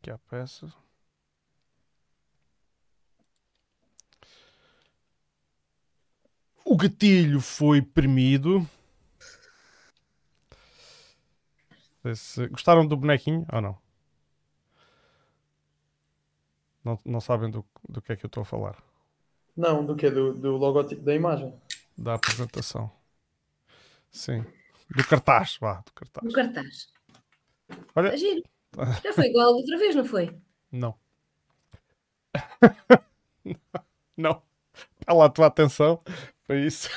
aqui à peça. O gatilho foi premido. Se... Gostaram do bonequinho ou não? Não, não sabem do, do que é que eu estou a falar. Não, do que? Do, do logótipo da imagem. Da apresentação. Sim. Do cartaz, vá, do cartaz. Do cartaz. Olha. Giro. Já foi igual outra vez, não foi? Não. não. Está lá a tua atenção. Foi isso.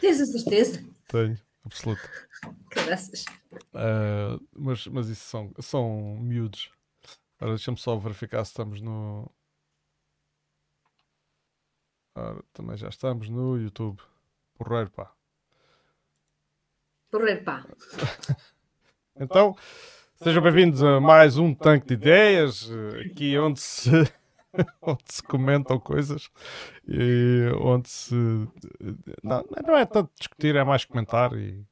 Tens a certeza? Tenho, absoluto. Graças. Uh, mas, mas isso são, são miúdos. Agora deixa-me só verificar se estamos no. Ora, também já estamos no YouTube. Porreiro, pá. Porreiro, pá. então, sejam bem-vindos a mais um tanque de ideias, aqui onde se, onde se comentam coisas e onde se. Não, não é tanto discutir, é mais comentar e,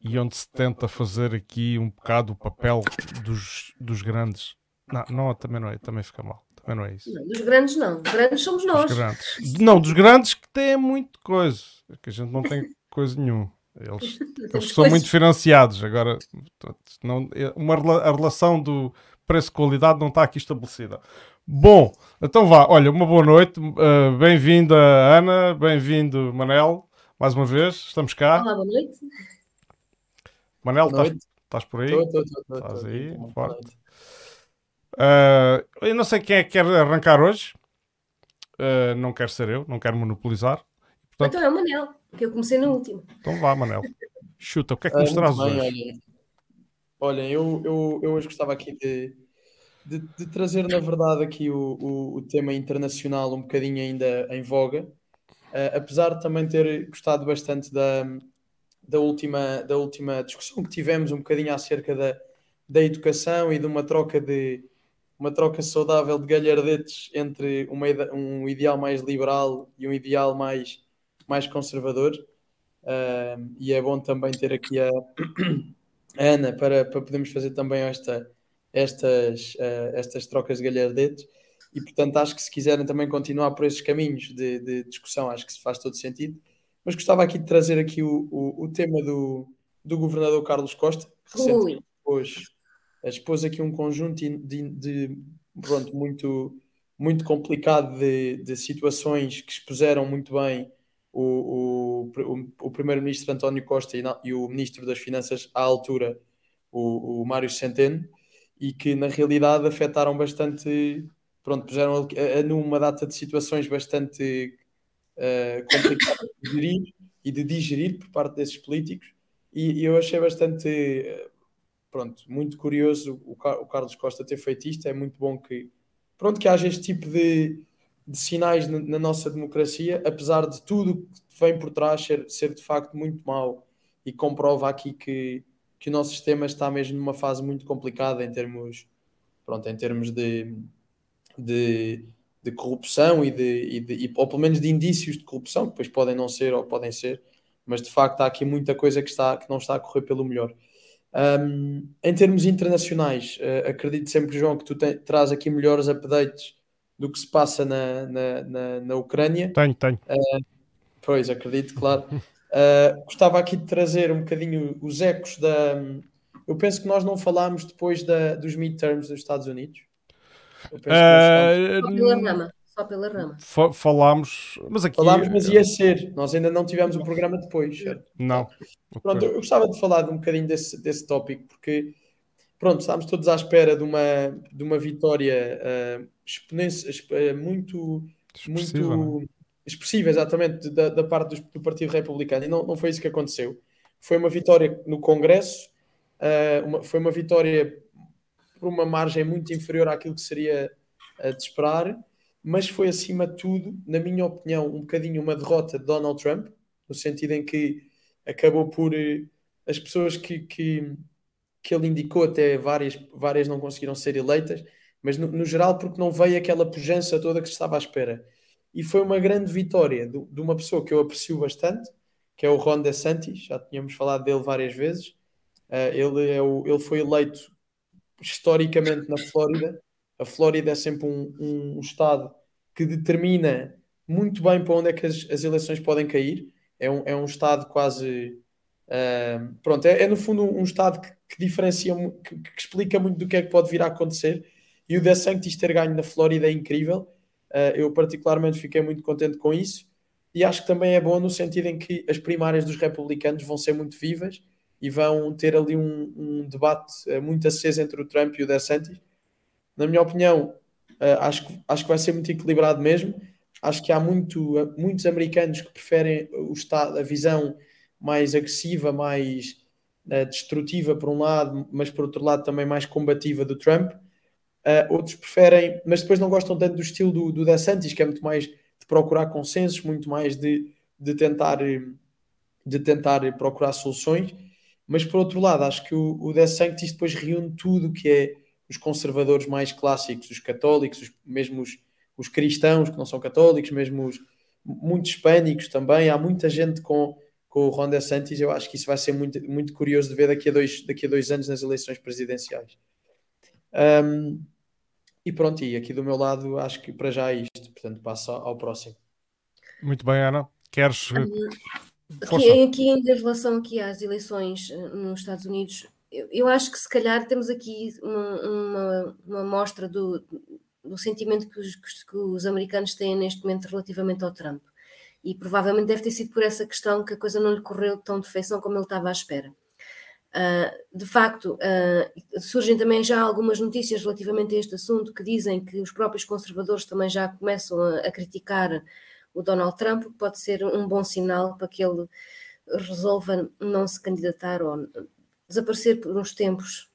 e onde se tenta fazer aqui um bocado o papel dos, dos grandes. Não, não, também não é, também fica mal. Também não é isso. Não, dos grandes não. Dos grandes somos nós. Dos grandes. Não, dos grandes que têm muito coisa. Que a gente não tem coisa nenhuma. Eles, eles são muito financiados. Agora, não, uma, a relação do preço-qualidade não está aqui estabelecida. Bom, então vá. Olha, uma boa noite. Uh, bem-vinda, Ana. Bem-vindo, Manel. Mais uma vez, estamos cá. Olá, boa noite. Manel, estás, estás por aí? Estou, estou, Estás aí, forte. Uh, eu não sei quem é que quer arrancar hoje. Uh, não quero ser eu, não quero monopolizar. Portanto... Então é o Manel, que eu comecei no último. Então vá, Manel. Chuta, o que é que nos traz hoje? Olhem, olhem eu, eu, eu hoje gostava aqui de, de, de trazer, na verdade, aqui o, o, o, tema internacional um bocadinho ainda em voga. Uh, apesar de também ter gostado bastante da, da, última, da última discussão que tivemos um bocadinho acerca da, da educação e de uma troca de uma troca saudável de galhardetes entre uma, um ideal mais liberal e um ideal mais, mais conservador. Uh, e é bom também ter aqui a, a Ana para, para podermos fazer também esta, estas, uh, estas trocas de galhardetes. E portanto, acho que se quiserem também continuar por esses caminhos de, de discussão, acho que se faz todo sentido. Mas gostava aqui de trazer aqui o, o, o tema do, do governador Carlos Costa, que recentemente hoje expôs aqui um conjunto de, de, de pronto, muito, muito complicado de, de, situações que expuseram muito bem o, o, o primeiro-ministro António Costa e, e, o ministro das Finanças à altura, o, o Mário Centeno, e que na realidade afetaram bastante, pronto, puseram numa data de situações bastante uh, complicadas de gerir e de digerir por parte desses políticos, e, e eu achei bastante pronto, muito curioso o, o Carlos Costa ter feito isto. É muito bom que, pronto, que haja este tipo de, de sinais na, na, nossa democracia, apesar de tudo que vem por trás ser, ser de facto muito mau e comprova aqui que, que o nosso sistema está mesmo numa fase muito complicada em termos, pronto, em termos de, de, de corrupção e de, e de e, ou pelo menos de indícios de corrupção, depois podem não ser ou podem ser, mas de facto há aqui muita coisa que, está, que não está a correr pelo melhor. Um, em termos internacionais, uh, acredito sempre, João, que tu te, traz aqui melhores updates do que se passa na, na, na, na Ucrânia. Tenho, tenho. Uh, pois, acredito, claro. Uh, gostava aqui de trazer um bocadinho os ecos da. Eu penso que nós não falámos depois da, dos midterms dos Estados Unidos. Eu penso uh, só pela rama. falámos, mas aqui. Falámos, mas ia ser. Nós ainda não tivemos o programa depois, certo? Não. Pronto, eu gostava de falar de um bocadinho desse, desse tópico, porque, pronto, estávamos todos à espera de uma, de uma vitória uh, muito. Expressiva, muito né? expressiva, exatamente, da, da parte do, do, Partido Republicano. E não, não foi isso que aconteceu. Foi uma vitória no Congresso, uh, uma, foi uma vitória por uma margem muito inferior àquilo que seria de esperar mas foi acima de tudo, na minha opinião, um bocadinho uma derrota de Donald Trump, no sentido em que acabou por eh, as pessoas que, que, que ele indicou, até várias, várias não conseguiram ser eleitas, mas no, no, geral porque não veio aquela pujança toda que se estava à espera. E foi uma grande vitória de, de, uma pessoa que eu aprecio bastante, que é o Ron DeSantis, já tínhamos falado dele várias vezes. Uh, ele, é o, ele foi eleito historicamente na Flórida. A Flórida é sempre um, um, um estado que determina muito bem para onde é que as, as eleições podem cair. É um, é um estado quase. Uh, pronto, é, é, no fundo um, estado que, que diferencia, que, que, explica muito do que é que pode vir a acontecer. E o DeSantis ter ganho na Flórida é incrível. Uh, eu, particularmente, fiquei muito contente com isso. E acho que também é bom no sentido em que as primárias dos republicanos vão ser muito vivas e vão ter ali um, um debate uh, muito aceso entre o Trump e o DeSantis. Na minha opinião, acho, acho que vai ser muito equilibrado mesmo acho que há muito, muitos americanos que preferem o estado, a visão mais agressiva, mais destrutiva por um lado, mas por outro lado também mais combativa do Trump. Uh, outros preferem, mas depois não gostam tanto do estilo do, do DeSantis, que é muito mais de procurar consensos, muito mais de, de, tentar, de tentar procurar soluções. Mas por outro lado, acho que o, o DeSantis depois reúne tudo que é os conservadores mais clássicos, os católicos, os, mesmo os, os cristãos que não são católicos, mesmo os muitos hispânicos também. Há muita gente com, com o Ron DeSantis. Eu acho que isso vai ser muito, muito curioso de ver daqui a dois, daqui a dois anos nas eleições presidenciais. Um, e pronto, e aqui do meu lado acho que para já é isto. Portanto, passo ao próximo. Muito bem, Ana. Queres. Aqui, aqui em relação aqui às eleições eh, nos Estados Unidos, eu, eu acho que se calhar temos aqui uma, uma, uma mostra do, do sentimento que os, que os americanos têm neste momento relativamente ao Trump. E provavelmente deve ter sido por essa questão que a coisa não lhe correu tão de feição como ele estava à espera. Uh, de facto, uh, surgem também já algumas notícias relativamente a este assunto que dizem que os próprios conservadores também já começam a, a criticar o Donald Trump, que pode ser um bom sinal para que ele resolva não se candidatar ou desaparecer por uns tempos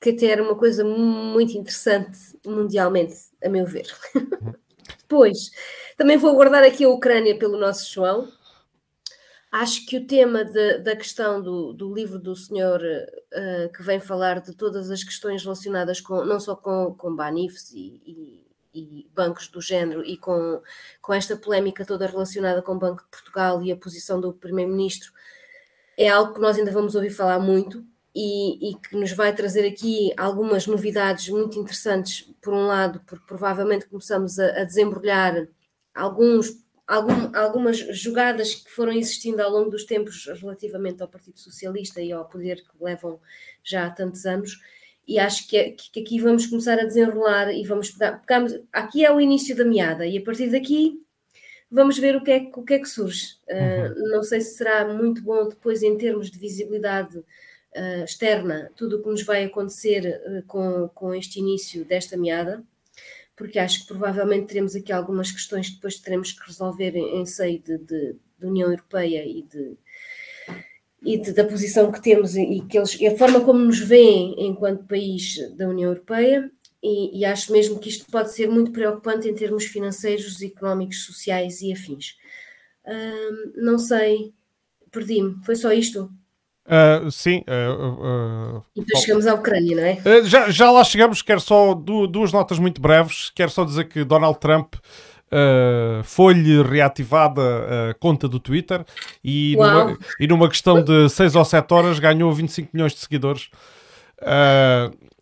que até era uma coisa muito interessante mundialmente, a meu ver. Depois, também vou guardar aqui a Ucrânia pelo nosso João. Acho que o tema de, da questão do, do, livro do senhor uh, que vem falar de todas as questões relacionadas com não só com, com Banifs e, e, e, bancos do género e com, com esta polémica toda relacionada com o Banco de Portugal e a posição do Primeiro-Ministro, é algo que nós ainda vamos ouvir falar muito e, e, que nos vai trazer aqui algumas novidades muito interessantes, por um lado, porque provavelmente começamos a, a desembrulhar alguns, algum, algumas jogadas que foram existindo ao longo dos tempos relativamente ao Partido Socialista e ao poder que levam já há tantos anos. E acho que, é, que aqui vamos começar a desenrolar e vamos pegar, pegamos, aqui é o início da meada, e a partir daqui vamos ver o que é, o que, é que surge. Uh. Não sei se será muito bom depois em termos de visibilidade uh, externa tudo o que nos vai acontecer uh, com, com este início desta meada, porque acho que provavelmente teremos aqui algumas questões que depois teremos que resolver em, em seio de, de, de União Europeia e de, e de, da posição que temos e, que eles, e a forma como nos veem enquanto país da União Europeia e, e, acho mesmo que isto pode ser muito preocupante em termos financeiros, económicos, sociais e afins. não sei, perdi-me, foi só isto? Uh, sim. Uh, uh, e depois chegamos à Ucrânia, não é? já, já lá chegamos, quero só duas notas muito breves. Quero só dizer que Donald Trump foi-lhe reativada a conta do Twitter e numa, e numa questão de 6 ou 7 horas ganhou 25 milhões de seguidores.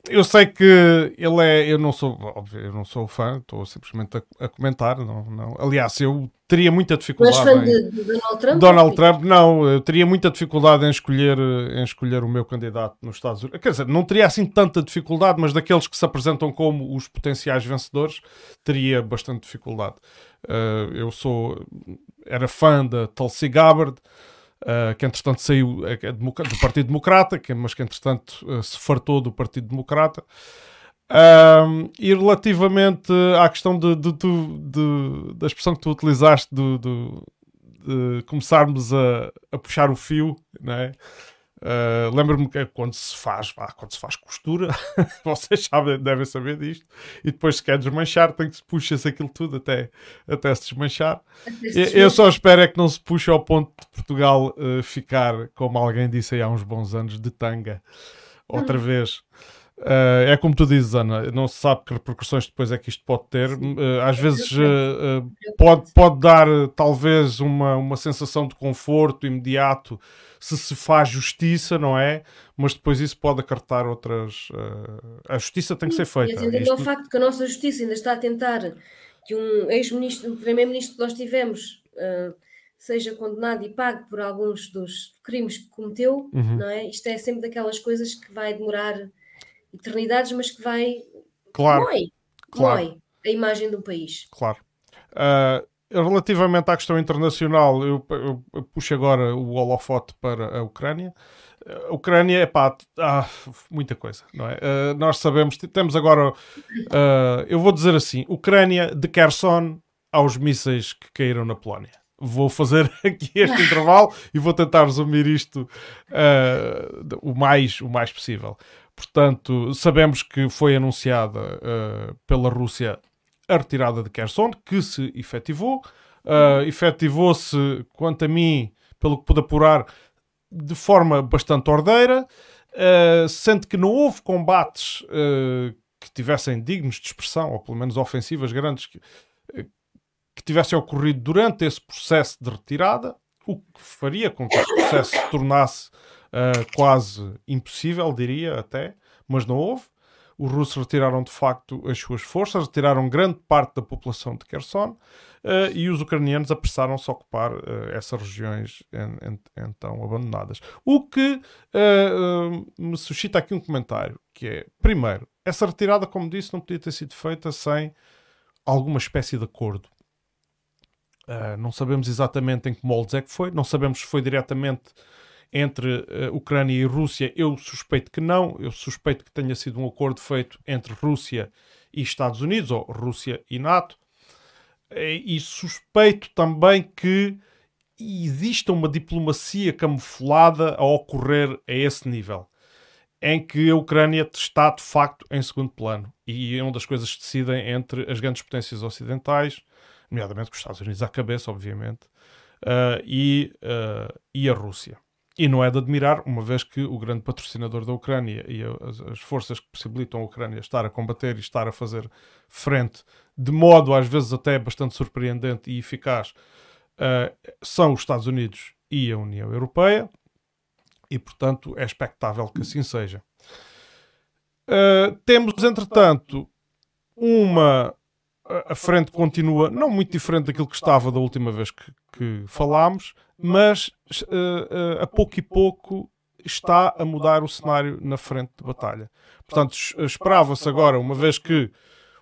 Eu sei que ele é. Eu não sou, óbvio, eu não sou fã, estou simplesmente a, a comentar. Não, não. Aliás, eu teria muita dificuldade. Mas fã de, de, Donald Trump? Donald Trump, não, eu teria muita dificuldade em escolher, em escolher o meu candidato nos Estados Unidos. Quer dizer, não teria assim tanta dificuldade, mas daqueles que se apresentam como os potenciais vencedores, teria bastante dificuldade. Uh, eu sou, era fã da Tulsi Gabbard. Uh, que entretanto saiu é do Partido Democrata, que, mas que entretanto uh, se fartou do Partido Democrata. E relativamente à questão de, de, de, da expressão que tu utilizaste de, começarmos a, a, puxar o fio, né? Uh, Lembro-me que quando se faz, quando se faz costura, vocês sabem, devem saber disto, e depois se quer desmanchar, tem que se puxa-se aquilo tudo até, até se desmanchar. Eu, eu só espero é que não se puxe ao ponto de Portugal uh, ficar, como alguém disse aí há uns bons anos, de tanga outra hum. vez. Uh, é como tu dizes, Ana, não se sabe que repercussões depois é que isto pode ter. Uh, às vezes uh, pode, pode dar talvez uma, uma sensação de conforto imediato se se faz justiça, não é? Mas depois isso pode acartar outras. a justiça tem que ser feita. E isto... o facto que a nossa justiça ainda está a tentar que um ex-ministro, um primeiro-ministro que nós tivemos, seja condenado e pague por alguns dos crimes que cometeu, uhum. não é? Isto é sempre daquelas coisas que vai demorar eternidades, mas que vai. Claro. Mói, claro. Mói a imagem do país. Claro. Uh, relativamente à questão internacional, eu, eu, eu, puxo agora o holofote para a Ucrânia. A Ucrânia, é pá, ah, muita coisa, não é? Uh, nós sabemos, temos agora, uh, eu vou dizer assim: Ucrânia de Kherson aos mísseis que caíram na Polónia. Vou fazer aqui este intervalo e vou tentar resumir isto o, mais, o mais possível. Portanto, sabemos que foi anunciada uh, pela Rússia a retirada de Kherson, que se efetivou. Uh, efetivou-se, quanto a mim, pelo que pude apurar, de forma bastante ordeira, uh, sendo que não houve combates uh, que tivessem dignos de expressão, ou pelo menos ofensivas grandes, que, que tivessem ocorrido durante esse processo de retirada, o que faria com que esse processo se tornasse uh, quase impossível, diria até, mas não houve. Os russos retiraram de facto as suas forças, retiraram grande parte da população de Kherson uh, e os ucranianos apressaram-se a ocupar uh, essas regiões en, en, então abandonadas. O que me suscita aqui um comentário, que é, primeiro, essa retirada, como disse, não podia ter sido feita sem alguma espécie de acordo. Uh, não sabemos exatamente em que moldes é que foi, não sabemos se foi diretamente entre uh, Ucrânia e Rússia. Eu suspeito que não, eu suspeito que tenha sido um acordo feito entre Rússia e Estados Unidos, ou Rússia e NATO, e suspeito também que exista uma diplomacia camuflada a ocorrer a esse nível, em que a Ucrânia está de facto em segundo plano e é uma das coisas que decidem entre as grandes potências ocidentais nomeadamente com os Estados Unidos à cabeça, obviamente, uh, e, uh, e a Rússia. E não é de admirar, uma vez que o grande patrocinador da Ucrânia e as, as, forças que possibilitam a Ucrânia estar a combater e estar a fazer frente, de modo às vezes até bastante surpreendente e eficaz, uh, são os Estados Unidos e a União Europeia, e portanto é expectável que assim seja. Uh, temos, entretanto, uma a frente continua não muito diferente daquilo que estava da última vez que, que falámos, mas uh, uh, a pouco e pouco está a mudar o cenário na frente de batalha. Portanto, esperava-se agora, uma vez que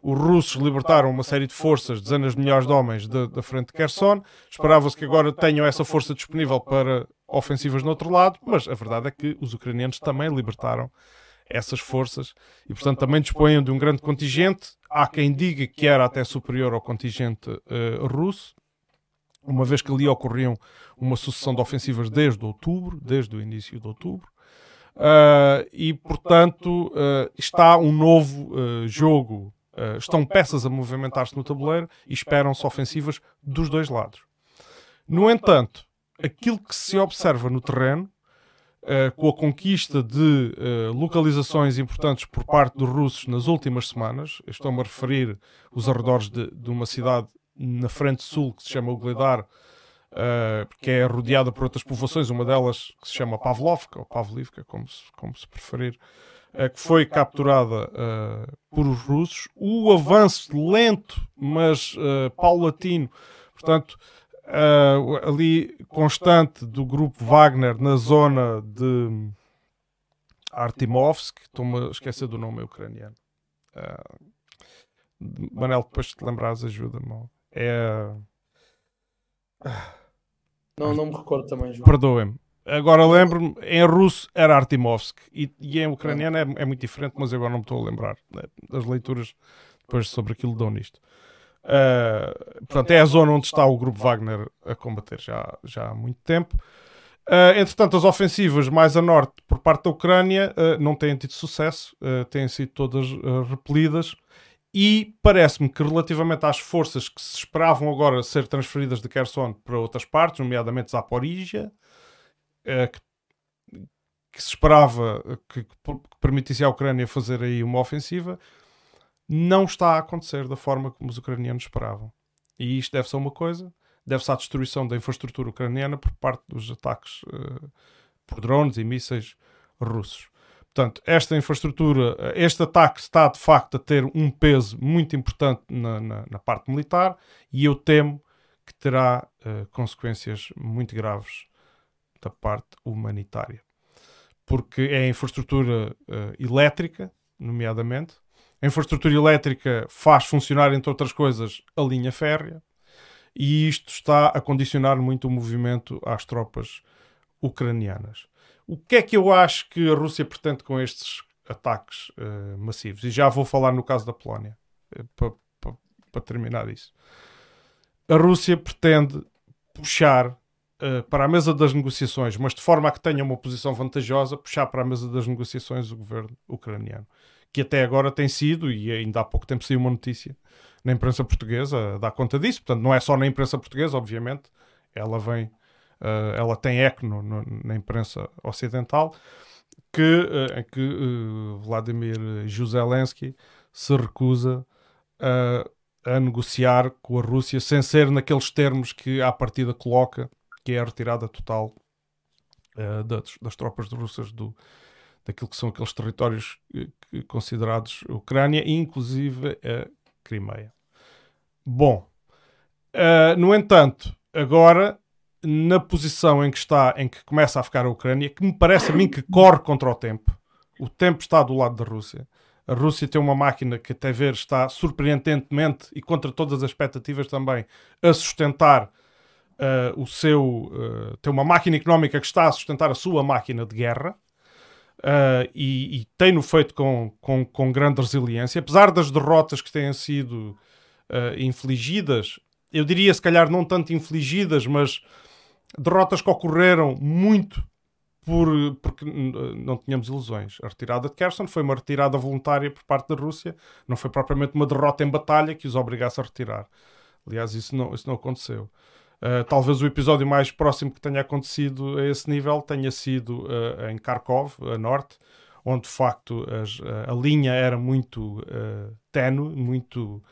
os russos libertaram uma série de forças, dezenas de milhares de homens da, frente de Kherson, esperava-se que agora tenham essa força disponível para ofensivas no outro lado, mas a verdade é que os ucranianos também libertaram essas forças e, portanto, também dispunham de um grande contingente. Há quem diga que era até superior ao contingente uh, russo, uma vez que ali ocorriam uma sucessão de ofensivas desde outubro, desde o início de outubro. Uh, e, portanto, uh, está um novo jogo. estão peças a movimentar-se no tabuleiro e esperam-se ofensivas dos dois lados. No entanto, aquilo que se observa no terreno Uh, com a conquista de uh, localizações importantes por parte dos russos nas últimas semanas. Estou-me a referir os arredores de, de, uma cidade na frente sul que se chama Ugledar, uh, que é rodeada por outras povoações, uma delas que se chama Pavlovka, ou Pavlivka, como se, como se preferir, que foi capturada por os russos. O avanço lento, mas paulatino, portanto, uh, ali constante do grupo Wagner na zona de Artimovsk, estou-me a esquecer do nome ucraniano. Uh, Manel, depois te lembrares, ajuda-me. É. Não, não me recordo também, João. Perdoem-me. Agora lembro-me, em russo era Artimovsk e, e em ucraniano é, é, muito diferente, mas agora não me estou a lembrar né, das leituras depois sobre aquilo dão nisto. Uh, portanto, é a zona onde está o grupo Wagner a combater já, já há muito tempo. Uh, entretanto, as ofensivas mais a norte por parte da Ucrânia uh, não têm tido sucesso, têm sido todas repelidas. E parece-me que, relativamente às forças que se esperavam agora ser transferidas de Kherson para outras partes, nomeadamente Zaporizhia, que, que se esperava que, permitisse à Ucrânia fazer aí uma ofensiva, não está a acontecer da forma como os ucranianos esperavam. E isto deve ser uma coisa, deve-se à destruição da infraestrutura ucraniana por parte dos ataques uh, por drones e mísseis russos. Portanto, esta infraestrutura, este ataque está de facto a ter um peso muito importante na, na, na parte militar e eu temo que terá uh, consequências muito graves da parte humanitária. Porque é a infraestrutura uh, elétrica, nomeadamente. A infraestrutura elétrica faz funcionar, entre outras coisas, a linha férrea, e isto está a condicionar muito o movimento às tropas ucranianas. O que é que eu acho que a Rússia pretende com estes ataques uh, massivos? E já vou falar no caso da Polónia, uh, para pa, terminar isso. A Rússia pretende puxar uh, para a mesa das negociações, mas de forma a que tenha uma posição vantajosa, puxar para a mesa das negociações o governo ucraniano, que até agora tem sido, e ainda há pouco tempo saiu uma notícia na imprensa portuguesa a dar conta disso, portanto não é só na imprensa portuguesa, obviamente, ela vem uh, ela tem eco no, no, na imprensa ocidental, que, uh, em que uh, Vladimir Zelensky se recusa a negociar com a Rússia sem ser naqueles termos que à partida coloca, que é a retirada total das, das, tropas russas do, daquilo que são aqueles territórios considerados Ucrânia, inclusive a Crimeia. Bom, uh, no entanto, agora na posição em que está, em que começa a ficar a Ucrânia, que me parece a mim que corre contra o tempo. O tempo está do lado da Rússia. A Rússia tem uma máquina que, até ver, está surpreendentemente e contra todas as expectativas também a sustentar uh, o seu. Uh, tem uma máquina económica que está a sustentar a sua máquina de guerra. Uh, e, e tem-no feito com, com, com, grande resiliência, apesar das derrotas que têm sido infligidas, eu diria se calhar não tanto infligidas, mas derrotas que ocorreram muito por, porque não tínhamos ilusões. A retirada de Kherson foi uma retirada voluntária por parte da Rússia, não foi propriamente uma derrota em batalha que os obrigasse a retirar. Aliás, isso não, isso não aconteceu. Uh, talvez o episódio mais próximo que tenha acontecido a esse nível tenha sido uh, em Kharkov, a norte, onde de facto as, a linha era muito uh, tenue, muito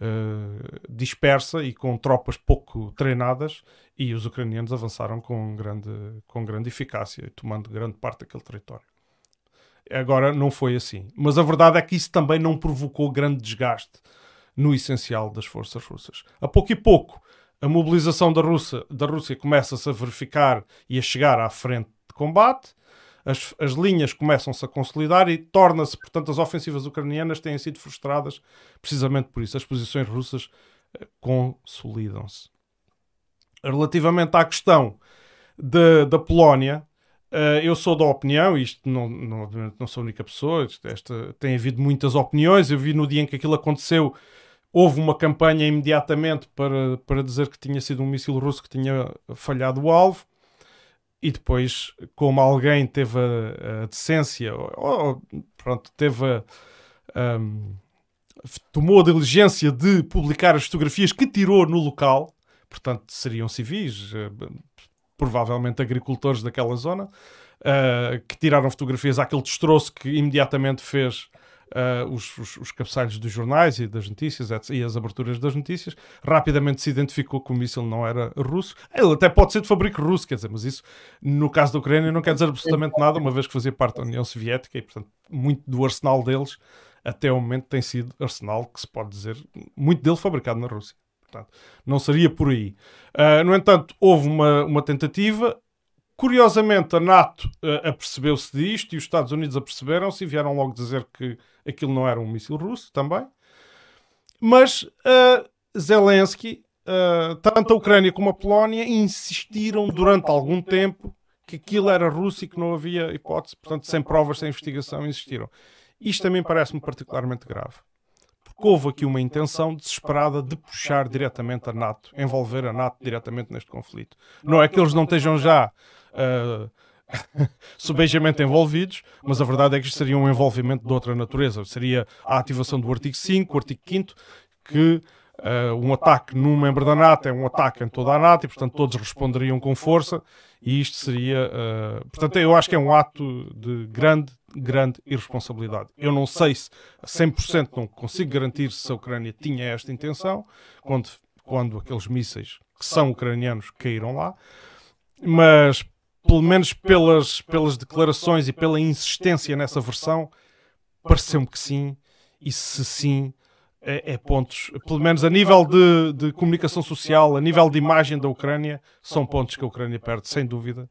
uh, dispersa e com tropas pouco treinadas, e os ucranianos avançaram com grande, com grande eficácia, tomando grande parte daquele território. Agora não foi assim. Mas a verdade é que isso também não provocou grande desgaste no essencial das forças russas. A pouco e pouco, a mobilização da, Rússia, da Rússia começa-se a verificar e a chegar à frente de combate as, as linhas começam-se a consolidar e torna-se, portanto, as ofensivas ucranianas têm sido frustradas precisamente por isso. As posições russas uh, consolidam-se. Relativamente à questão de, da Polónia, uh, eu sou da opinião, isto não, não, não sou a única pessoa, esta, tem havido muitas opiniões. Eu vi no dia em que aquilo aconteceu, houve uma campanha imediatamente para, para dizer que tinha sido um míssil russo que tinha falhado o alvo. E depois, como alguém teve a, a decência, ou, pronto, teve a, um, tomou a diligência de publicar as fotografias que tirou no local, portanto, seriam civis, eh, provavelmente agricultores daquela zona, uh, que tiraram fotografias àquele destroço que imediatamente fez uh, os, os, os, cabeçalhos dos jornais e das notícias e as aberturas das notícias, rapidamente se identificou que o míssil não era russo. Ele até pode ser de fabrico russo, quer dizer, mas isso no caso da Ucrânia não quer dizer absolutamente nada, uma vez que fazia parte da União Soviética e, portanto, muito do arsenal deles até ao momento tem sido arsenal que se pode dizer muito dele fabricado na Rússia. Portanto, não seria por aí. Uh, no entanto, houve uma, uma tentativa, Curiosamente, a NATO uh, apercebeu-se disto e os Estados Unidos aperceberam-se e vieram logo dizer que aquilo não era um míssil russo também. Mas uh, Zelensky, uh, tanto a Ucrânia como a Polónia, insistiram durante algum tempo que aquilo era russo e que não havia hipótese. Portanto, sem provas, sem investigação, insistiram. Isto também parece-me particularmente grave. Houve aqui uma intenção desesperada de puxar diretamente a NATO, envolver a NATO diretamente neste conflito. Não é que eles não estejam já uh, subejamente envolvidos, mas a verdade é que isto seria um envolvimento de outra natureza. Seria a ativação do artigo 5, o artigo 5 que Uh, um ataque num membro da NATO é um ataque em toda a NATO e, portanto, todos responderiam com força e isto seria. Uh, portanto, eu acho que é um ato de grande, grande irresponsabilidade. Eu não sei se a 100% não consigo garantir se a Ucrânia tinha esta intenção quando, quando aqueles mísseis que são ucranianos caíram lá, mas pelo menos pelas, pelas declarações e pela insistência nessa versão, pareceu-me que sim, e se sim, é, é, pontos, pelo menos a nível de, de, comunicação social, a nível de imagem da Ucrânia, são pontos que a Ucrânia perde, sem dúvida,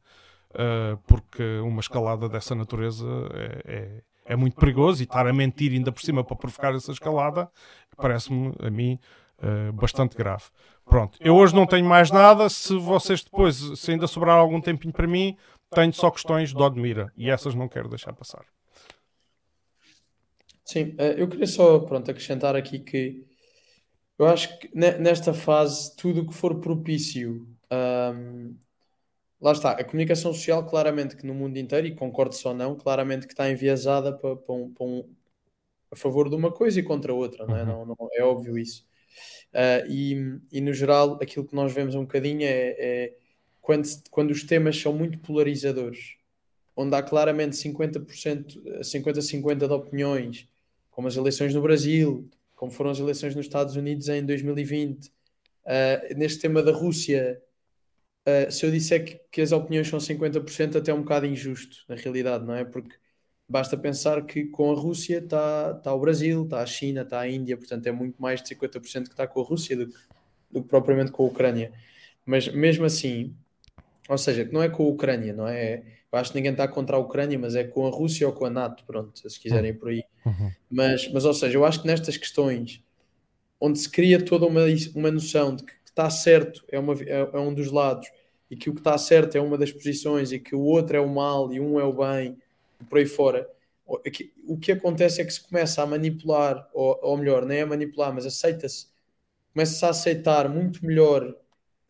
uh, porque uma escalada dessa natureza é, é, é, muito perigoso e estar a mentir ainda por cima para provocar essa escalada parece-me, a mim, uh, bastante grave. Pronto, eu hoje não tenho mais nada. Se vocês depois, se ainda sobrar algum tempinho para mim, tenho só questões de Odmira e essas não quero deixar passar. Sim, eh, eu queria só pronto, acrescentar aqui que eu acho que nesta fase tudo o que for propício, um, lá está, a comunicação social claramente que no mundo inteiro, e concordo só não, claramente que está enviesada para, para, um, para um, a favor de uma coisa e contra outra, não é? Uhum. Não, não, é óbvio isso. Uh, e, e no geral aquilo que nós vemos um bocadinho é, é quando, quando os temas são muito polarizadores, onde há claramente 50%, 50-50 de opiniões como as eleições no Brasil, como foram as eleições nos Estados Unidos em 2020. Uh, ah, neste tema da Rússia, uh, se eu disser que, que, as opiniões são 50%, até é um bocado injusto, na realidade, não é? Porque basta pensar que com a Rússia está tá o Brasil, está a China, está a Índia, portanto é muito mais de 50% que está com a Rússia do, do que propriamente com a Ucrânia. Mas mesmo assim, ou seja, que não é com a Ucrânia, não é? é eu acho que ninguém está contra a Ucrânia, mas é com a Rússia ou com a NATO, pronto, se quiserem ir por aí. Uhum. Mas, mas, ou seja, eu acho que nestas questões, onde se cria toda uma, uma noção de que está certo é, uma, é, é um dos lados e que o que está certo é uma das posições e que o outro é o mal e um é o bem, e por aí fora, o que acontece é que se começa a manipular, ou, ou melhor, nem a manipular, mas aceita-se, começa-se a aceitar muito melhor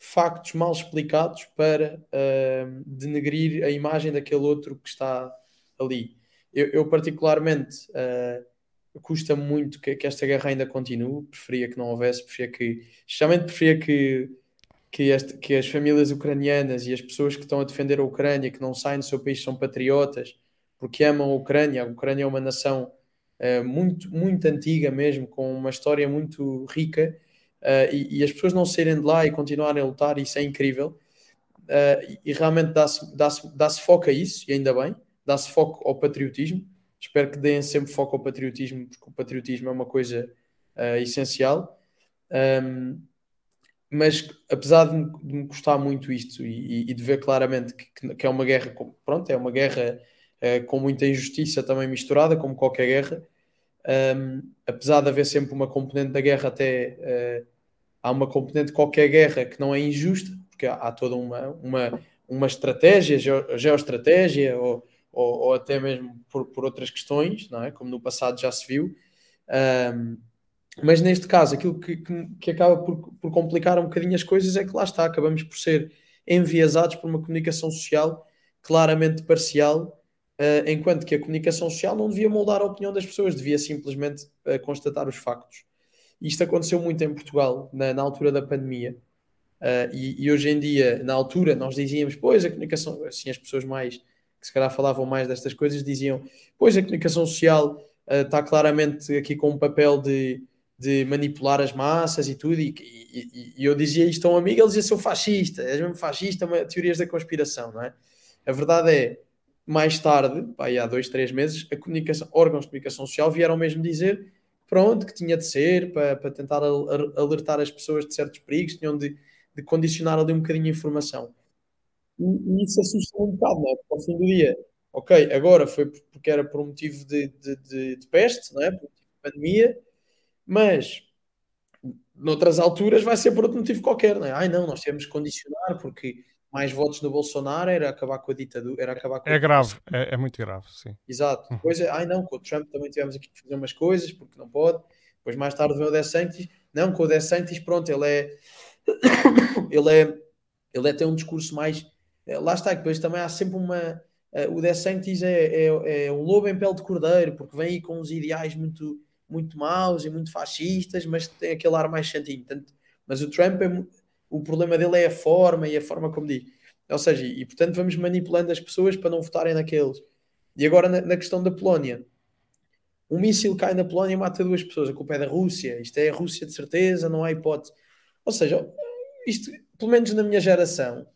factos mal explicados para uh, denegrir a imagem daquele outro que está ali. Eu, eu particularmente, uh, custa muito que, que, esta guerra ainda continue, preferia que não houvesse, preferia que, justamente preferia que, que, este, que as famílias ucranianas e as pessoas que estão a defender a Ucrânia, que não saem do seu país, são patriotas, porque amam a Ucrânia. A Ucrânia é uma nação uh, muito, muito antiga mesmo, com uma história muito rica, uh, e, e, as pessoas não saírem de lá e continuarem a lutar, isso é incrível. Uh, e, realmente dá-se dá dá foco a isso, e ainda bem, dá-se foco ao patriotismo. Espero que deem sempre foco ao patriotismo, porque o patriotismo é uma coisa uh, essencial. Um, mas apesar de me, de me, custar muito isto e, e de ver claramente que, que, é uma guerra, pronto, é uma guerra com muita injustiça também misturada, como qualquer guerra, um, apesar de haver sempre uma componente da guerra, até uh, há uma componente de qualquer guerra que não é injusta, porque há, há toda uma, uma, uma estratégia, geoestratégia, ou, ou, ou, até mesmo por, por outras questões, não é? como no passado já se viu. Um, mas neste caso, aquilo que, que, que, acaba por, por complicar um bocadinho as coisas é que lá está, acabamos por ser enviesados por uma comunicação social claramente parcial Uh, enquanto que a comunicação social não devia moldar a opinião das pessoas, devia simplesmente uh, constatar os factos. Isto aconteceu muito em Portugal, na, na altura da pandemia, uh, e, e, hoje em dia, na altura, nós dizíamos, pois a comunicação, assim, as pessoas mais que se calhar falavam mais destas coisas diziam, pois a comunicação social está claramente aqui com um papel de, de manipular as massas e tudo, e, e, e eu dizia isto a um amigo, ele dizia, sou fascista, és mesmo fascista, teorias da conspiração, não é? A verdade é, mais tarde, pá, há dois, três meses, a comunicação, órgãos de comunicação social vieram mesmo dizer pronto, que tinha de ser para, para tentar alertar as pessoas de certos perigos, tinham de, de condicionar ali um bocadinho a informação. E, e isso assusta um bocado, não é? Porque ao fim do dia, ok, agora foi porque era por um motivo de, de, de, de peste, não é? Por motivo de pandemia, mas noutras alturas vai ser por outro motivo qualquer, não é? Ai não, nós temos que condicionar porque mais votos no Bolsonaro era acabar com a ditadura, era acabar com É grave, é, é, muito grave, sim. Exato. Uhum. Depois, ai não, com o Trump também tivemos aqui que fazer umas coisas, porque não pode. Depois mais tarde veio o DeSantis. Não, com o DeSantis, pronto, ele é... ele é... Ele é tem um discurso mais... Eh, lá está, depois também há sempre uma... Uh, o DeSantis é, é, é um lobo em pele de cordeiro, porque vem aí com uns ideais muito muito maus e muito fascistas, mas tem aquele ar mais santinho. Mas o Trump, é, o problema dele é a forma e a forma como diz. Ou seja, e portanto vamos manipulando as pessoas para não votarem naqueles. E agora na, na questão da Polónia. Um míssil cai na Polónia e mata duas pessoas. A culpa é da Rússia. Isto é a Rússia de certeza, não há hipótese. Ou seja, isto, pelo menos na minha geração,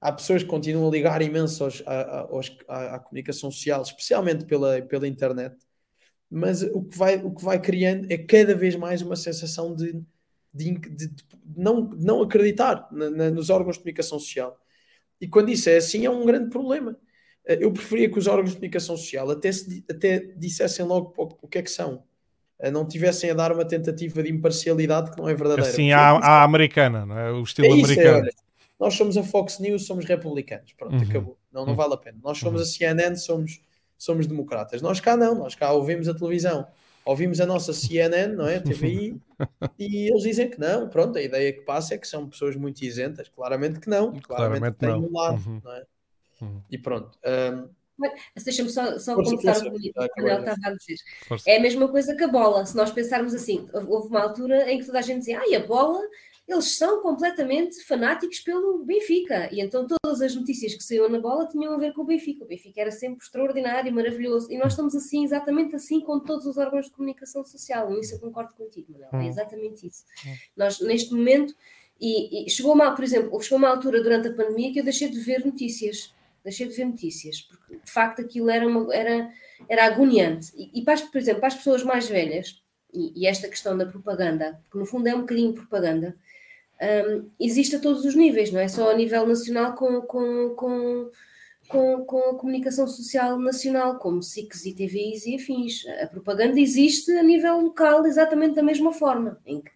há pessoas que continuam a ligar imenso aos, aos, à, à, comunicação social, especialmente pela, pela internet, mas o que, vai, o que vai criando é cada vez mais uma sensação de, de, de, de não, não acreditar na, na, nos órgãos de comunicação social. E quando isso é assim, é um grande problema. Eh, eu preferia que os órgãos de comunicação social até, se, até dissessem logo o que é que são. Eh, não tivessem a dar uma tentativa de imparcialidade que não é verdadeira. Assim, à, à americana, não é? O estilo é isso, americano. É, nós somos a Fox News, somos republicanos. Pronto, uhum. acabou. Não, não uhum. vale a pena. Nós somos uhum. a CNN, somos, somos democratas. Nós cá não, nós cá ouvimos a televisão, ouvimos a nossa CNN, não é? TVI, e eles dizem que não. Pronto, a ideia que passa é que são pessoas muito isentas. Claramente que não. Claramente, claramente que têm um lado, uhum. não é? Uhum. E pronto. Um, Deixa-me só, só completar o que o Daniel estava a dizer. Força. É a mesma coisa que a bola. Se nós pensarmos assim, houve uma altura em que toda a gente dizia, ah, a bola eles são completamente fanáticos pelo Benfica. E então todas as notícias que saíam na bola tinham a ver com o Benfica. O Benfica era sempre extraordinário, maravilhoso. E nós estamos assim, exatamente assim, com todos os órgãos de comunicação social. Nisso eu concordo contigo, Manuel. É hum. exatamente isso. Hum. Nós, neste momento, e, e chegou uma, por exemplo, chegou uma altura durante a pandemia que eu deixei de ver notícias. Deixei de ver notícias, porque de facto aquilo era, uma, era, era agoniante. E, e para, por exemplo, para as pessoas mais velhas, e, e esta questão da propaganda, porque no fundo é um bocadinho propaganda, um, existe a todos os níveis, não é só a nível nacional com, com, com, com, com a comunicação social nacional, como SICs e TVIs e afins. A propaganda existe a nível local exatamente da mesma forma, em que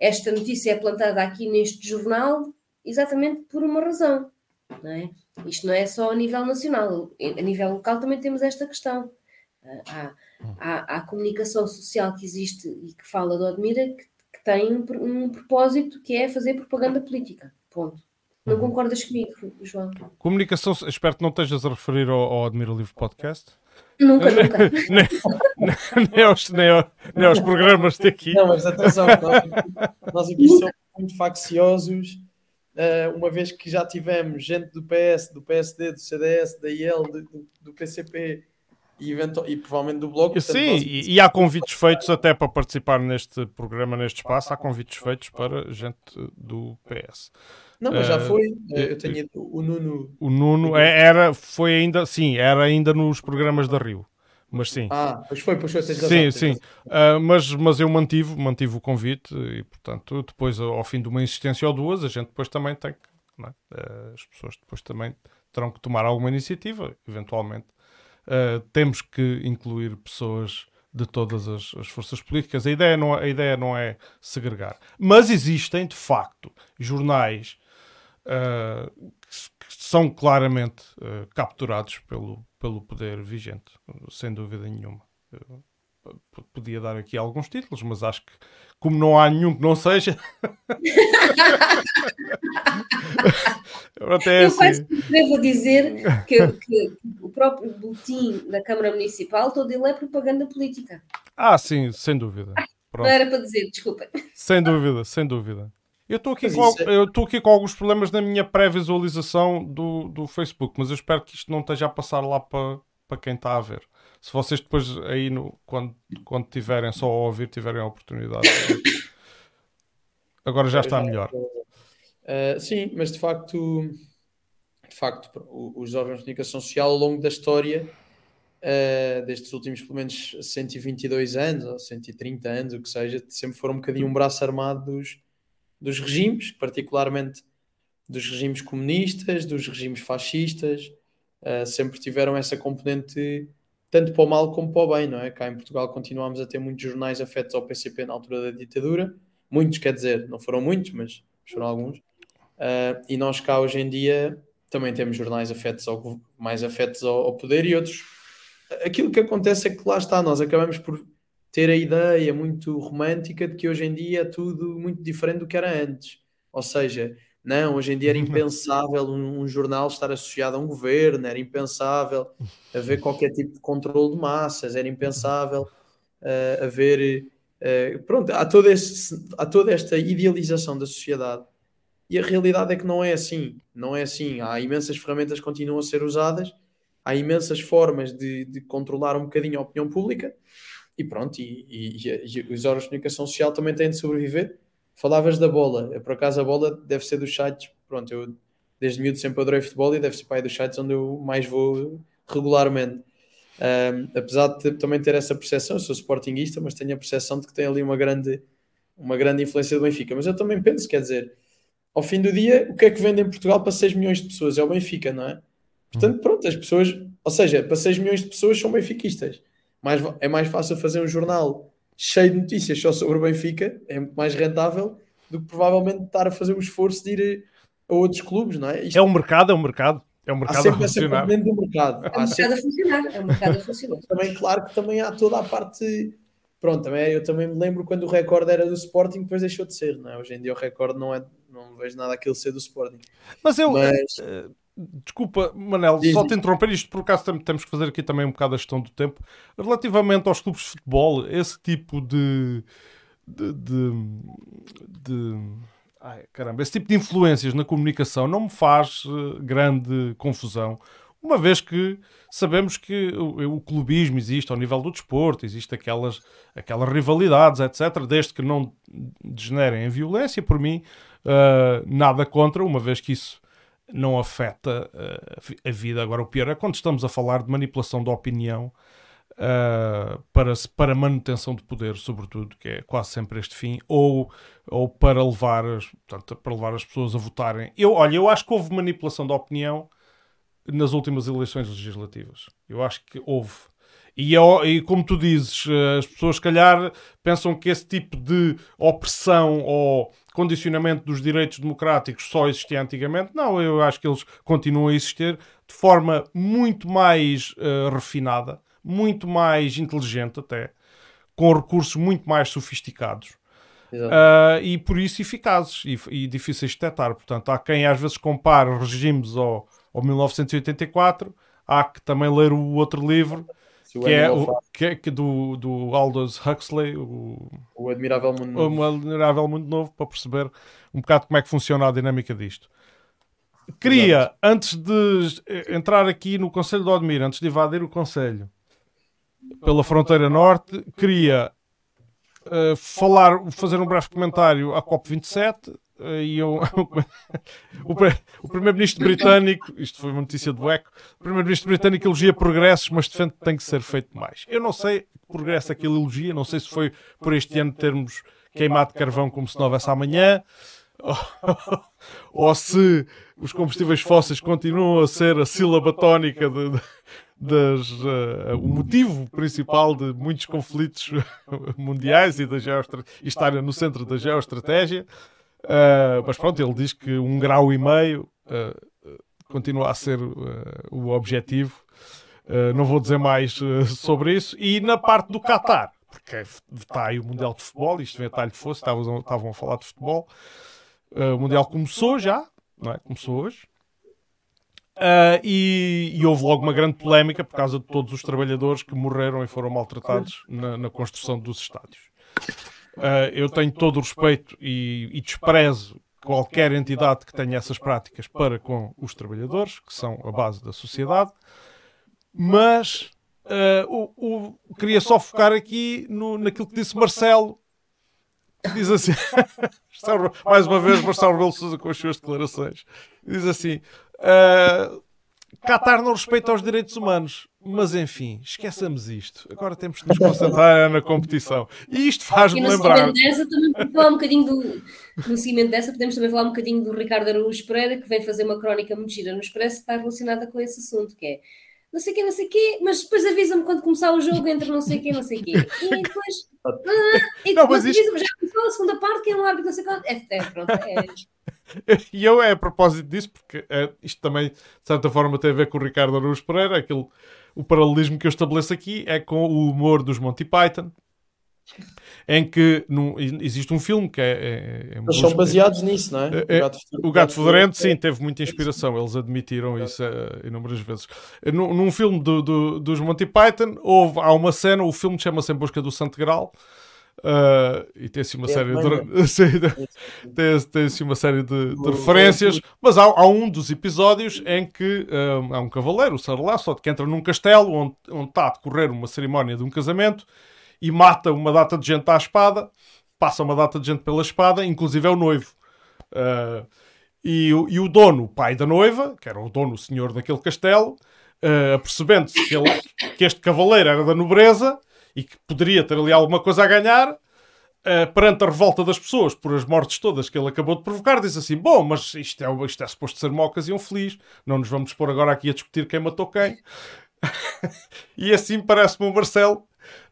esta notícia é plantada aqui neste jornal exatamente por uma razão. Não é? Isto não é só a nível nacional, a nível local também temos esta questão. Há, há, há a comunicação social que existe e que fala do Admira que tem um, um propósito que é fazer propaganda política. Ponto. Não uhum. concordas comigo, João? Comunicação, espero que não estejas a referir ao, ao Admira Livre Podcast. Nunca, nunca. nem, nem, aos, nem, aos, nem aos programas daqui. Não, mas atenção, nós, nós aqui somos muito facciosos, uh, uma vez que já tivemos gente do PS, do PSD, do CDS, da IEL, do, do PCP e, e provavelmente do Bloco. Sim, nós... e, e, há convites feitos até para participar neste programa, neste espaço, há convites feitos para gente do PS. Não, mas já eh, foi. Uh, eu tenho o Nuno. O Nuno é, era, foi ainda, sim, era ainda nos programas da Rio. Mas sim. Ah, pois foi, pois foi, Sim, sim. Uh, mas, mas eu mantive, mantive o convite e, portanto, depois, ao fim de uma insistência ou duas, a gente depois também tem que. É? As pessoas depois também terão que tomar alguma iniciativa, eventualmente, uh, temos que incluir pessoas de todas as, as, forças políticas. A ideia, não, é, a ideia não é segregar. Mas existem, de facto, jornais uh, que, que, são claramente uh, capturados pelo, pelo poder vigente, sem dúvida nenhuma. Podia dar aqui alguns títulos, mas acho que, como não há nenhum que não seja. Até eu assim. devo dizer que, que, o próprio boletim da Câmara Municipal, todo ele é propaganda política. Ah, sim, sem dúvida. Não era para dizer, desculpa. Sem dúvida, sem dúvida. Eu estou aqui, com, é... eu aqui com alguns problemas na minha pré-visualização do, do Facebook, mas eu espero que isto não esteja a passar lá para, para quem está a ver. Se vocês depois aí, no, quando, quando tiverem só a ouvir, tiverem a oportunidade. Agora já está melhor. Uh, sim, mas de facto, de facto, os órgãos de comunicação social ao longo da história, uh, destes últimos pelo menos 122 anos ou 130 anos, o que seja, sempre foram um bocadinho um braço armado dos, dos regimes, particularmente dos regimes comunistas, dos regimes fascistas, uh, sempre tiveram essa componente tanto para o mal como para o bem, não é? Cá em Portugal continuamos a ter muitos jornais afetos ao PCP na altura da ditadura, muitos, quer dizer, não foram muitos, mas foram alguns. Uh, e nós cá hoje em dia também temos jornais afetos ao, mais afetos ao, ao, poder e outros. Aquilo que acontece é que lá está, nós acabamos por ter a ideia muito romântica de que hoje em dia é tudo muito diferente do que era antes. Ou seja, não, hoje em dia era impensável um, um, jornal estar associado a um governo, era impensável haver qualquer tipo de controle de massas, era impensável uh, a ver. Uh, pronto, há, todo há toda esta idealização da sociedade e a realidade é que não é assim. Não é assim. Há imensas ferramentas que continuam a ser usadas, há imensas formas de, de controlar um bocadinho a opinião pública e pronto. E, e, e os órgãos de comunicação social também têm de sobreviver. Falavas da bola, por acaso a bola deve ser dos sites. Pronto, eu desde miúdo sempre adorei futebol e deve ser pai dos sites onde eu mais vou regularmente. Um, apesar de também ter essa percepção, eu sou sportinguista, mas tenho a percepção de que tem ali uma grande, uma grande influência do Benfica. Mas eu também penso, quer dizer, ao fim do dia, o que é que vende em Portugal para 6 milhões de pessoas? É o Benfica, não é? Portanto, uhum. pronto, as pessoas, ou seja, para 6 milhões de pessoas são benfiquistas. Mais, é mais fácil fazer um jornal cheio de notícias só sobre o Benfica, é muito mais rentável do que provavelmente estar a fazer o esforço de ir a outros clubes, não é? Isto... É um mercado, é um mercado. É um mercado há sempre a funcionar. Do mercado. É um mercado sempre... a funcionar. É um mercado a funcionar. também, claro que também há toda a parte. Pronto, também, eu também me lembro quando o recorde era do Sporting, depois deixou de ser, não é? Hoje em dia o recorde não é, não vejo nada aquilo ser do Sporting. Mas eu. Mas... Uh, desculpa, Manel, Diz só te interromper isto, por acaso temos que fazer aqui também um bocado a gestão do tempo. Relativamente aos clubes de futebol, esse tipo de. de, de, de Ai, caramba, esse tipo de influências na comunicação não me faz uh, grande confusão, uma vez que sabemos que o, o, clubismo existe ao nível do desporto, existe aquelas, aquelas rivalidades, etc. Desde que não degenerem em violência, por mim, uh, nada contra, uma vez que isso não afeta uh, a vida. Agora, o pior é quando estamos a falar de manipulação da opinião uh, para, para manutenção de poder, sobretudo, que é quase sempre este fim, ou, ou para, levar as, portanto, para levar as pessoas a votarem. Eu, olha, eu acho que houve manipulação da opinião nas últimas eleições legislativas. Eu acho que houve. E, é e, como tu dizes, as pessoas, se calhar, pensam que esse tipo de opressão ou condicionamento dos direitos democráticos só existia antigamente. Não, eu acho que eles continuam a existir de forma muito mais uh, refinada muito mais inteligente até, com recursos muito mais sofisticados. Uh, e por isso eficazes e, e, difíceis de detectar. Portanto, há quem às vezes compare regimes ao, ao 1984, há que também ler o outro livro, que é, o, que é que do, do Aldous Huxley, o, o Admirável Mundo Novo. O Admirável Mundo Novo, para perceber um bocado como é que funciona a dinâmica disto. Queria, Exato. antes de entrar aqui no Conselho de Odmir, antes de invadir o Conselho, pela fronteira norte, queria uh, falar, fazer um breve comentário à COP27 uh, eh, e eu, o, o primeiro-ministro britânico, isto foi uma notícia do ECO, o primeiro-ministro britânico elogia progressos, mas defende que tem que ser feito mais. Eu não sei que progresso é que ele elogia, não sei se foi por este ano termos queimado carvão como se não houvesse amanhã, ou, ou se os combustíveis fósseis continuam a ser a sílaba tónica de, de das, uh, o motivo principal de muitos conflitos mundiais e, da e estar no centro da geoestratégia. Uh, mas pronto, ele diz que um grau e meio uh, continua a ser o objetivo. não vou dizer mais sobre isso. E na parte do Qatar, porque está aí o Mundial de Futebol, isto vem a talho de fosse, estavam, estavam a falar de futebol. o Mundial começou já, não é? Começou hoje. Uh, e, e, houve logo uma grande polémica por causa de todos os trabalhadores que morreram e foram maltratados na, na construção dos estádios. Uh, eu tenho todo o respeito e, e, desprezo qualquer entidade que tenha essas práticas para com os trabalhadores, que são a base da sociedade, mas uh, o, o, queria só focar aqui no, naquilo que disse Marcelo, que diz assim, mais uma vez Marcelo Rebelo Sousa com as suas declarações, diz assim, Uh, Qatar não respeita os direitos humanos. Mas enfim, esqueçamos isto. Agora temos que nos concentrar na competição. E isto faz-me lembrar. Dessa, também falar um bocadinho do, no seguimento dessa, podemos também falar um bocadinho do Ricardo Araújo Pereira, que vem fazer uma crónica muito gira no Expresso, que está relacionada com esse assunto, que é não sei o quê, não sei o quê, mas depois avisa-me quando começar o jogo entre não sei o quê, não sei o quê. E depois. Ah, e depois não, isto... já começou a segunda parte, que é um árbitro, não sei quanto. É, é, pronto, é. E eu é a propósito disso, porque é, isto também, de certa forma, tem a ver com o Ricardo Araújo Pereira. Aquilo, o paralelismo que eu estabeleço aqui é com o humor dos Monty Python, em que num, existe um filme que é. é, é Eles são baseados nisso, não é? é o Gato, o Gato Fedorento, sim, teve muita inspiração. Eles admitiram isso uh, inúmeras vezes. Num, num filme do, do, dos Monty Python, houve, há uma cena, o filme chama-se Em Busca do Santo Graal. Uh, e tem-se uma, é, série de, tem, tem assim uma série de, de referências, mas há, há, um dos episódios em que uh, há um cavaleiro, o Sir Lassot, que entra num castelo onde, onde está a decorrer uma cerimónia de um casamento e mata uma data de gente à espada, passa uma data de gente pela espada, inclusive é o noivo. Uh, e, e, o dono, o pai da noiva, que era o dono, o senhor daquele castelo, uh, apercebendo-se que, que, este cavaleiro era da nobreza e que poderia ter ali alguma coisa a ganhar, uh, perante a revolta das pessoas por as mortes todas que ele acabou de provocar, diz assim: Bom, mas isto é, isto é suposto ser uma ocasião feliz, não nos vamos pôr agora aqui a discutir quem matou quem. e assim parece-me o Marcelo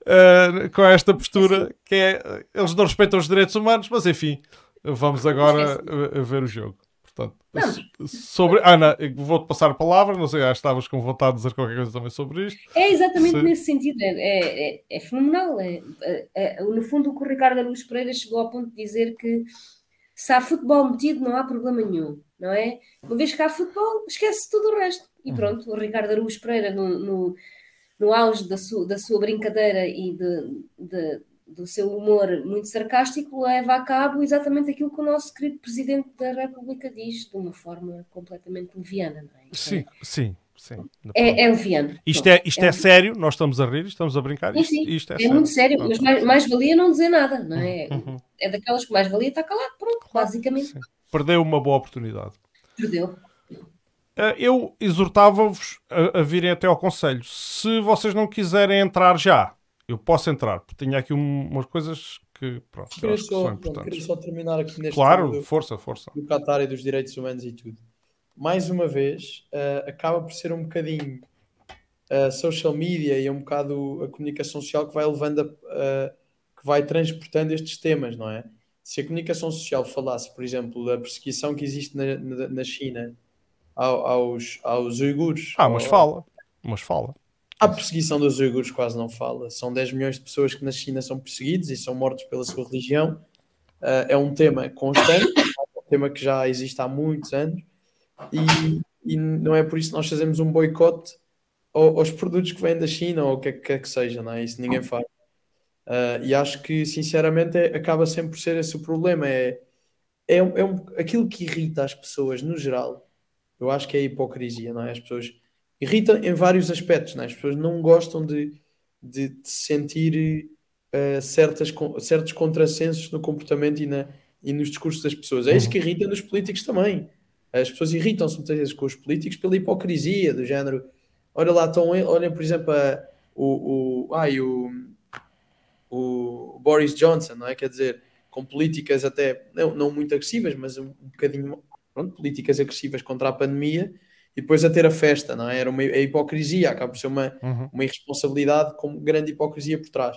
uh, com esta postura que é eles não respeitam os direitos humanos, mas enfim, vamos agora ver o jogo. Portanto, sobre Ana, vou-te passar a palavra, não sei, acho que estavas com vontade de dizer qualquer coisa também sobre isto. É exatamente nesse sentido, é, é, é, é fenomenal. É, é, é, no fundo, o que o Ricardo Luz Pereira chegou ao ponto de dizer que se há futebol metido, não há problema nenhum, não é? Uma vez que há futebol, esquece tudo o resto. E uhum. pronto, o Ricardo Araújo Pereira, no, no, no auge da, su, da sua brincadeira e de, de, do seu humor muito sarcástico, leva a cabo exatamente aquilo que o nosso querido Presidente da República diz, de uma forma completamente leviana. Não é? Sim, é, sim. Sim, é, é leviano. Isto, é, isto é, é sério, nós estamos a rir, estamos a brincar. Sim, sim. Isto, isto é, é sério. muito sério, mas mais, mais, valia não dizer nada, não é? Uhum. uhum. É daquelas que mais valia estar calado, pronto, basicamente. Sim. Perdeu uma boa oportunidade. Perdeu. Eh, eu exortava-vos a, a, virem até ao Conselho. Se vocês não quiserem entrar já, eu posso entrar, porque tenho aqui um, umas coisas que, pronto, queria, que só, pronto, queria só terminar aqui neste Claro, do, força, força. Do Qatar e dos direitos humanos e tudo. Mais uma vez, uh, acaba por ser um bocadinho a uh, social media e um bocado a comunicação social que vai levando a, uh, que vai transportando estes temas, não é? Se a comunicação social falasse, por exemplo, da perseguição que existe na, na, na China aos, aos uigures. Ah, mas fala. Mas fala. A perseguição dos uigures quase não fala. São 10 milhões de pessoas que na China são perseguidos e são mortos pela sua religião. Uh, é um tema constante, é um tema que já existe há muitos anos e, e não é por isso que nós fazemos um boicote aos produtos que vêm da China ou o que quer que seja, não é? Isso ninguém faz. Uh, e acho que, sinceramente, é, acaba sempre por ser esse o problema. É, é, é um, aquilo que irrita as pessoas no geral eu acho que é a hipocrisia, não é? As pessoas irritam em vários aspectos, não é? As pessoas não gostam de, de, de sentir uh, certas, certos contrassensos no comportamento e, na, e nos discursos das pessoas. É isso que irrita nos políticos também. As pessoas irritam-se muitas vezes com os políticos pela hipocrisia, do género. Olha lá, estão, olhem, por exemplo, a, o, o, ai, o, o Boris Johnson, não é? Quer dizer, com políticas até não, não muito agressivas, mas um, um bocadinho pronto, políticas agressivas contra a pandemia e depois a ter a festa, não é? Era uma a hipocrisia, acaba por ser uma, uhum. uma irresponsabilidade com grande hipocrisia por trás.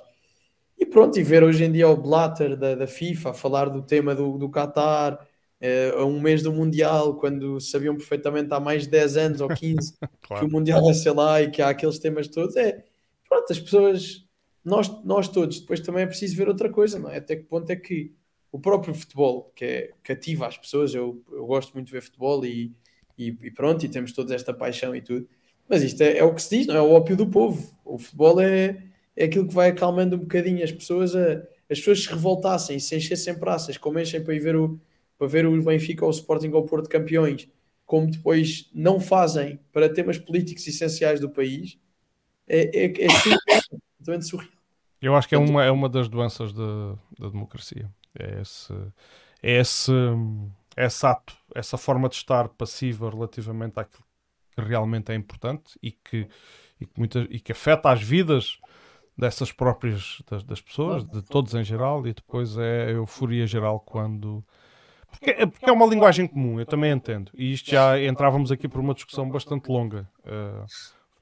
E pronto, e ver hoje em dia o Blatter da, da FIFA a falar do tema do, do Qatar, eh, a um mês do Mundial, quando sabiam perfeitamente há mais de 10 anos ou 15 claro. que o Mundial vai ser lá e que há aqueles temas todos, é pronto, as pessoas, nós, nós todos, depois também é preciso ver outra coisa, não é? Até que ponto é que o próprio futebol, que é cativa as pessoas, eu, eu gosto muito de ver futebol e, e, e, pronto, e temos toda esta paixão e tudo, mas isto é, é, o que se diz, não é o ópio do povo. O futebol é, é aquilo que vai acalmando um bocadinho as pessoas, a, as pessoas se revoltassem e se enchessem praças, como enchem para ir ver o, para ver o Benfica ou o Sporting ou o Porto campeões, como depois não fazem para temas políticos essenciais do país, é, é, é surreal, surreal. Eu acho que é uma, é uma das doenças da democracia. É esse, é esse, esse ato, essa forma de estar passiva relativamente àquilo que realmente é importante e que, e que, muita, e que afeta as vidas dessas próprias das, das, pessoas, de todos em geral, e depois é a euforia geral quando. Porque, é, porque é uma linguagem comum, eu também entendo. E isto já entrávamos aqui por uma discussão bastante longa. Uh,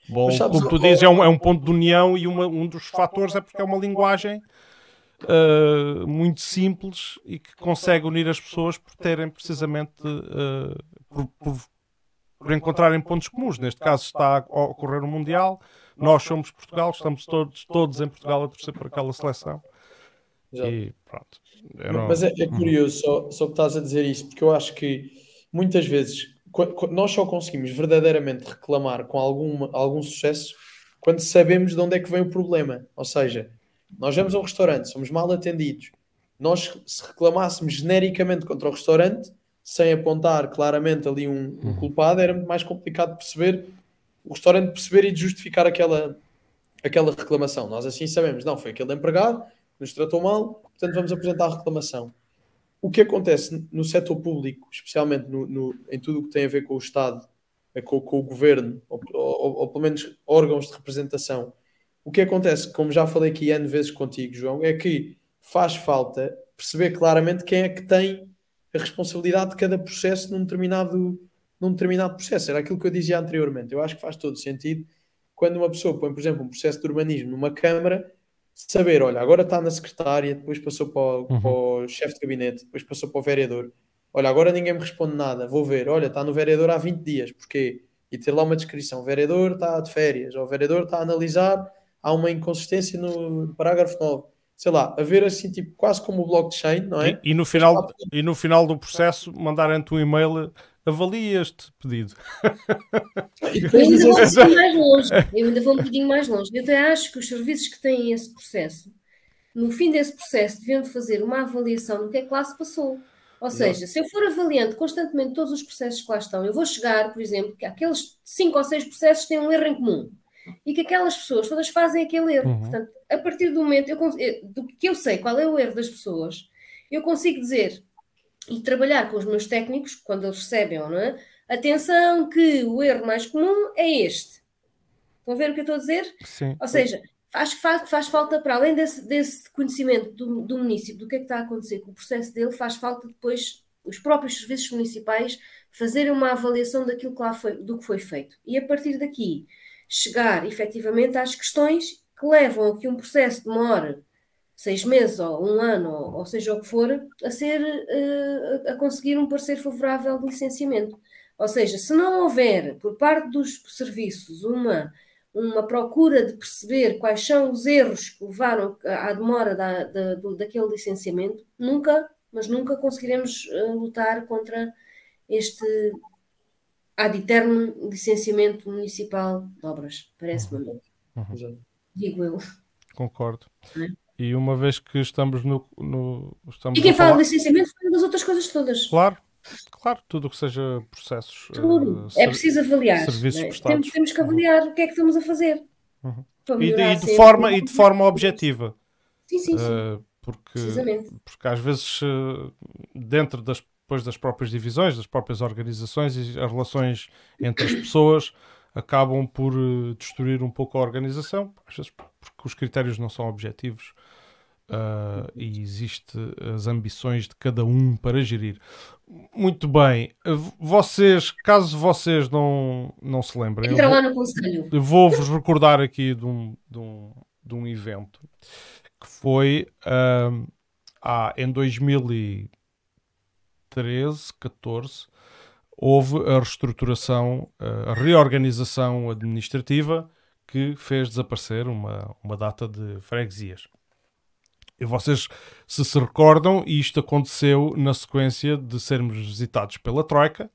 bom, como tu dizes, é um, é um ponto de união e uma, um dos fatores é porque é uma linguagem uh, muito simples e que consegue unir as pessoas por terem precisamente uh, por, por, por, encontrarem pontos comuns. Neste caso está a ocorrer o um Mundial, nós somos Portugal, estamos todos, todos em Portugal a torcer por aquela seleção. E pronto. Não... Mas é, é uhum. curioso só, só que estás a dizer isso, porque eu acho que muitas vezes nós só conseguimos verdadeiramente reclamar com algum, algum sucesso quando sabemos de onde é que vem o problema. Ou seja, nós vamos a um restaurante, somos mal atendidos. Nós, se reclamássemos genericamente contra o restaurante, sem apontar claramente ali um, um uhum. culpado, era muito mais complicado perceber, o restaurante perceber e justificar aquela, aquela reclamação. Nós assim sabemos, não, foi aquele empregado que nos tratou mal, portanto vamos apresentar a reclamação. O que acontece no setor público, especialmente no, no, em tudo o que tem a ver com o Estado, é com, com o governo, ou, ou, ou, pelo menos órgãos de representação, o que acontece, como já falei aqui N vezes contigo, João, é que faz falta perceber claramente quem é que tem a responsabilidade de cada processo num determinado, num determinado processo. Era aquilo que eu dizia anteriormente. Eu acho que faz todo sentido quando uma pessoa põe, por exemplo, um processo de urbanismo numa Câmara, saber, olha, agora está na secretária, depois passou para o, uhum. para o chefe de gabinete, depois passou para o vereador. Olha, agora ninguém me responde nada, vou ver, olha, está no vereador há 20 dias, porquê? E ter lá uma descrição, o vereador está de férias, ou o vereador está a analisar, há uma inconsistência no parágrafo 9 sei lá, haver assim, tipo, quase como o blockchain, não é? E, e no, final, e no final do processo mandarem-te um e-mail avalie este pedido. Eu ainda vou um bocadinho mais longe. Eu ainda vou um bocadinho mais longe. Eu até acho que os serviços que têm esse processo, no fim desse processo, deviam fazer uma avaliação do que é que lá se passou. Ou seja, se eu for avaliando constantemente todos os processos que lá estão, eu vou chegar, por exemplo, que aqueles cinco ou seis processos têm um erro em comum e que aquelas pessoas todas fazem aquele erro. Uhum. Portanto, a partir do momento eu, do que eu sei qual é o erro das pessoas, eu consigo dizer e trabalhar com os meus técnicos, quando eles recebem, não é? Atenção que o erro mais comum é este. Estão a ver o que eu estou a dizer? Sim. Ou seja, acho que faz, faz falta, para além desse, desse conhecimento do, do município, do que é que está a acontecer com o processo dele, faz falta depois os próprios serviços municipais fazerem uma avaliação daquilo que lá foi, do que foi feito. E a partir daqui, chegar efetivamente às questões que levam a que um processo demore seis meses ou um ano, ou, seja o que for, a ser uh, a conseguir um parecer favorável de licenciamento. Ou seja, se não houver por parte dos serviços uma, uma procura de perceber quais são os erros que levaram à demora da, da, daquele licenciamento, nunca, mas nunca conseguiremos uh, lutar contra este ad eterno licenciamento municipal de obras, parece-me. Uhum. uhum. Digo eu. Concordo. É? E uma vez que estamos no. no estamos e quem fala de licenciamento fala das outras coisas todas. Claro, claro, tudo o que seja processos. Tudo. Uh, é preciso avaliar. Serviços é? prestados. Temos, temos, que avaliar uhum. o que é que estamos a fazer. Uhum. E, de, e de forma, e de forma objetiva. Sim, sim, sim. Uh, porque, porque às vezes, uh, dentro das, depois das próprias divisões, das próprias organizações e as relações entre as pessoas acabam por destruir um pouco a organização, porque os critérios não são objetivos uh, e existe as ambições de cada um para gerir. Muito bem, vocês, caso vocês não, não se lembrem, Entra lá no conselho. Vou-vos recordar aqui de um, de um, de um evento que foi uh, ah, em 2013, 14, houve a reestruturação, a reorganização administrativa que fez desaparecer uma, uma data de freguesias. E vocês, se se recordam, isto aconteceu na sequência de sermos visitados pela Troika.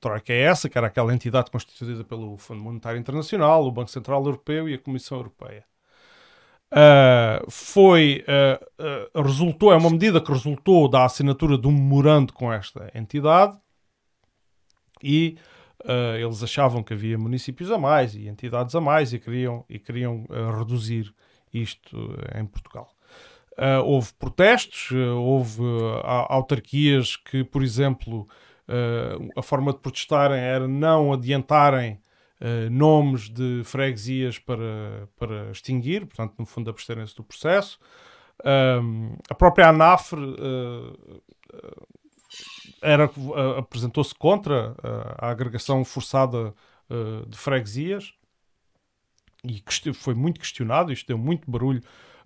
Troika é essa, que era aquela entidade constituída pelo Fundo Monetário Internacional, o Banco Central Europeu e a Comissão Europeia. Uh, foi, uh, uh, resultou, é uma medida que resultou da assinatura de um memorando com esta entidade e eles achavam que havia municípios a mais e entidades a mais e queriam, e queriam reduzir isto em Portugal. Houve protestos, houve autarquias que, por exemplo, a forma de protestarem era não adiantarem nomes de freguesias para, para extinguir, portanto, no fundo, absterem-se do processo. a própria ANAFRE era apresentou-se contra a agregação forçada de freguesias e foi muito questionado, isto deu muito barulho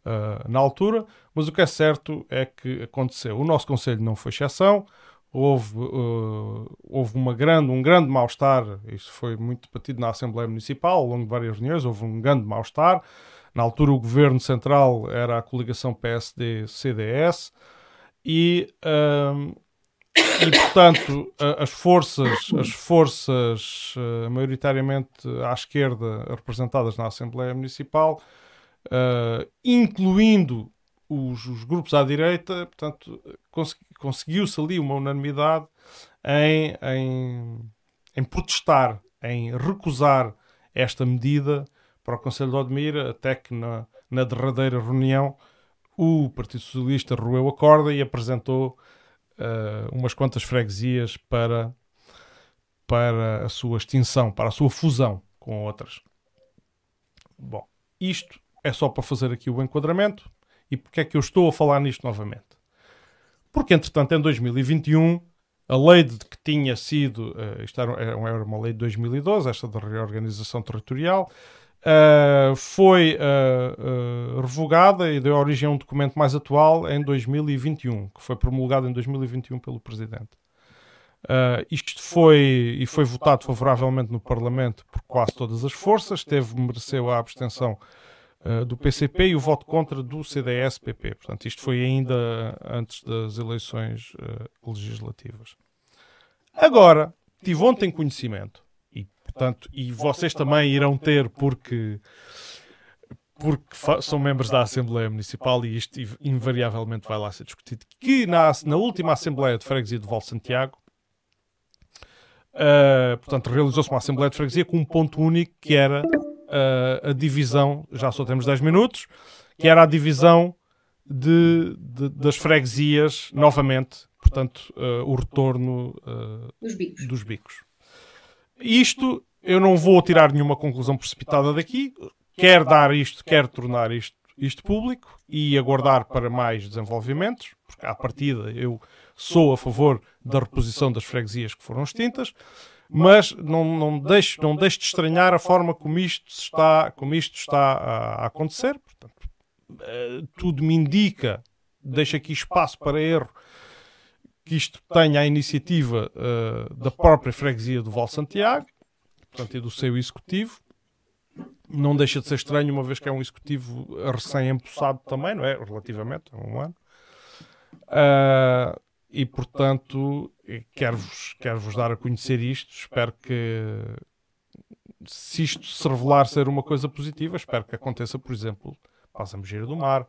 uh, na altura, mas o que é certo é que aconteceu. O nosso Conselho não foi exceção, houve, uh, houve uma grande, um grande mal-estar, isso foi muito debatido na Assembleia Municipal ao longo de várias reuniões, houve um grande mal-estar. Na altura, o governo central era a coligação PSD-CDS e, um, e portanto, as forças, as forças uh, maioritariamente à esquerda representadas na Assembleia Municipal, uh, incluindo os, os, grupos à direita, portanto, cons conseguiu-se ali uma unanimidade em, em, em protestar, em recusar esta medida para o Conselho de Odmir, até que na, na derradeira reunião o Partido Socialista roeu a corda e apresentou uh, umas quantas freguesias para, para a sua extinção, para a sua fusão com outras. Bom, isto é só para fazer aqui o enquadramento. E porque é que eu estou a falar nisto novamente? Porque, entretanto, em 2021, a lei de que tinha sido, uh, isto era, uma lei de 2012, esta da reorganização territorial, uh, foi uh, uh, revogada e deu origem a um documento mais atual em 2021, que foi promulgado em 2021 pelo Presidente. isto foi e foi votado favoravelmente no Parlamento por quase todas as forças, teve, mereceu a abstenção do PCP e o voto contra do CDS-PP. Portanto, isto foi ainda antes das eleições legislativas. Agora, tive ontem conhecimento Portanto, e vocês também irão ter, porque, porque são membros da Assembleia Municipal e isto invariavelmente vai lá ser discutido, que na, na última Assembleia de Freguesia de Val Santiago, uh, portanto, realizou-se uma Assembleia de Freguesia com um ponto único que era uh, a divisão, já só temos 10 minutos, que era a divisão de, de, das freguesias novamente, portanto, uh, o retorno dos bicos. Dos bicos. Isto, eu não vou tirar nenhuma conclusão precipitada daqui. Quer dar isto, quer tornar isto, isto público e aguardar para mais desenvolvimentos, porque à partida eu sou a favor da reposição das freguesias que foram extintas, mas não, não, deixe, não deixe de estranhar a forma como isto está, como isto está a, acontecer. Portanto, uh, tudo me indica, deixa aqui espaço para erro, que isto tenha a iniciativa uh, da própria freguesia do Val Santiago, portanto, e do seu executivo. Não deixa de ser estranho, uma vez que é um executivo recém-empossado também, não é? Relativamente, há um ano. Uh, e, portanto, quero-vos quero -vos dar a conhecer isto. Espero que, se isto se revelar ser uma coisa positiva, espero que aconteça, por exemplo, para a Zambujeira do Mar,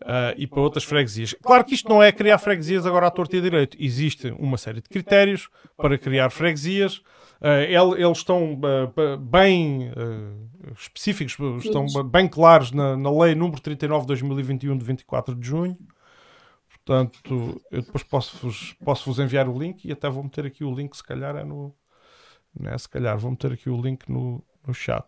Uh, e para outras freguesias. Claro que isto não é criar freguesias agora à torta e direito. Existe uma série de critérios para criar freguesias. Uh, eles estão uh, bem específicos, estão bem claros na, na Lei número 39 de 2021, de 24 de junho. Portanto, eu depois posso-vos posso -vos enviar o link e até vou meter aqui o link, se calhar é no. Não é, se calhar vou meter aqui o link no, no chat.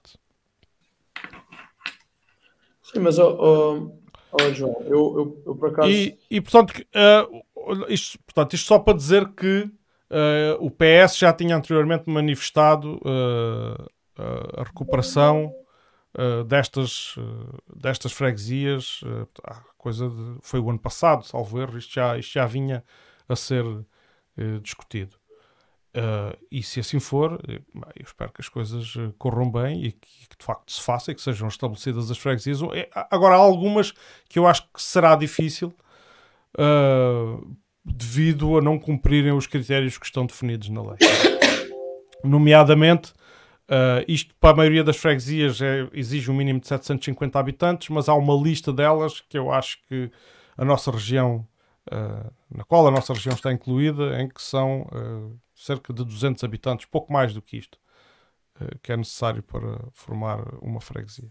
Sim, mas oh, oh, oh João, eu, eu, eu, por acaso. E, e portanto, uh, isto, portanto, isto só para dizer que uh, o PS já tinha anteriormente manifestado uh, a recuperação destas, destas freguesias. coisa de, foi o ano passado, salvo erro, isto já, isto já vinha a ser discutido. E se assim for, eu espero que as coisas eh, corram bem e que, que de facto se faça e que sejam estabelecidas as freguesias. Agora, há algumas que eu acho que será difícil uh, devido a não cumprirem os critérios que estão definidos na lei. Nomeadamente, uh, isto para a maioria das freguesias é, exige um mínimo de 750 habitantes, mas há uma lista delas que eu acho que a nossa região, na qual a nossa região está incluída, em que são cerca de 200 habitantes, pouco mais do que isto, uh, que é necessário para formar uma freguesia.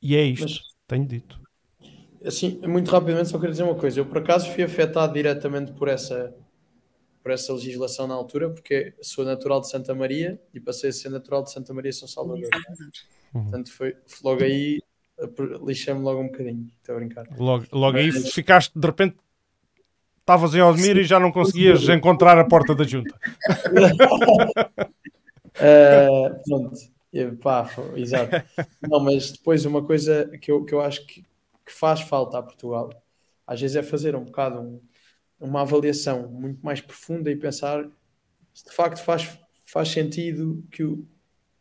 E é isto, Mas, tenho dito. Assim, muito rapidamente só quero dizer uma coisa. Eu por acaso fui afetado diretamente por essa por essa legislação na altura, porque sou natural de Santa Maria e passei a ser natural de Santa Maria São Salvador. Uhum. Portanto, foi logo aí lixei-me logo um bocadinho. Estou a brincar. Logo, logo Mas, aí ficaste de repente estavas em Odmir e já não conseguias encontrar a porta da junta. uh, pronto, pá, exato. Não, mas depois uma coisa que eu, que eu acho que, que faz falta a Portugal, às vezes é fazer um bocado um, uma avaliação muito mais profunda e pensar se de facto faz, faz sentido que o,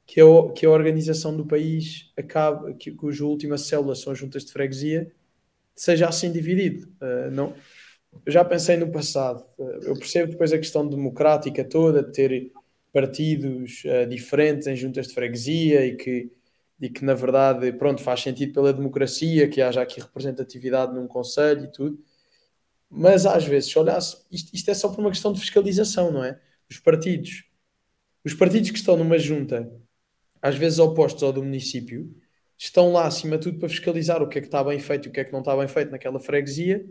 que a, que a organização do país acabe, que, cuja última célula são as juntas de freguesia, seja assim dividido. Uh, não, eu já pensei no passado. Uh, eu percebo depois a questão democrática toda, de ter partidos uh, diferentes em juntas de freguesia e que, e que, na verdade, pronto, faz sentido pela democracia que haja aqui representatividade num conselho e tudo. Mas às vezes, se olhasse, isto, isto é só por uma questão de fiscalização, não é? Os partidos, os partidos que estão numa junta às vezes opostos ao do município, estão lá acima de tudo para fiscalizar o que é que está bem feito e o que é que não está bem feito naquela freguesia,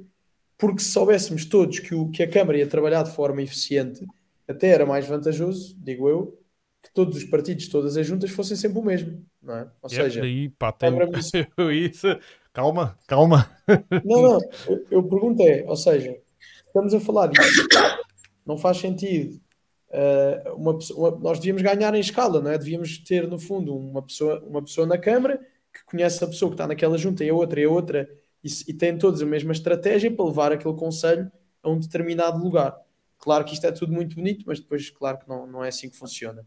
porque se soubéssemos todos que, o, que a Câmara ia trabalhar de forma eficiente, até era mais vantajoso, digo eu, que todos os partidos, todas as juntas fossem sempre o mesmo, não é? Ou yeah, seja, daí, pá, tem... isso... calma, calma. Não, não, eu, eu pergunto é, ou seja, estamos a falar disso, não faz sentido uh, uma, uma, nós devíamos ganhar em escala, não é? Devíamos ter, no fundo, uma pessoa, uma pessoa na Câmara que conhece a pessoa que está naquela junta e a outra e a outra e, e têm todos a mesma estratégia para levar aquele conselho a um determinado lugar. Claro que isto é tudo muito bonito, mas depois, claro que não, não é assim que funciona.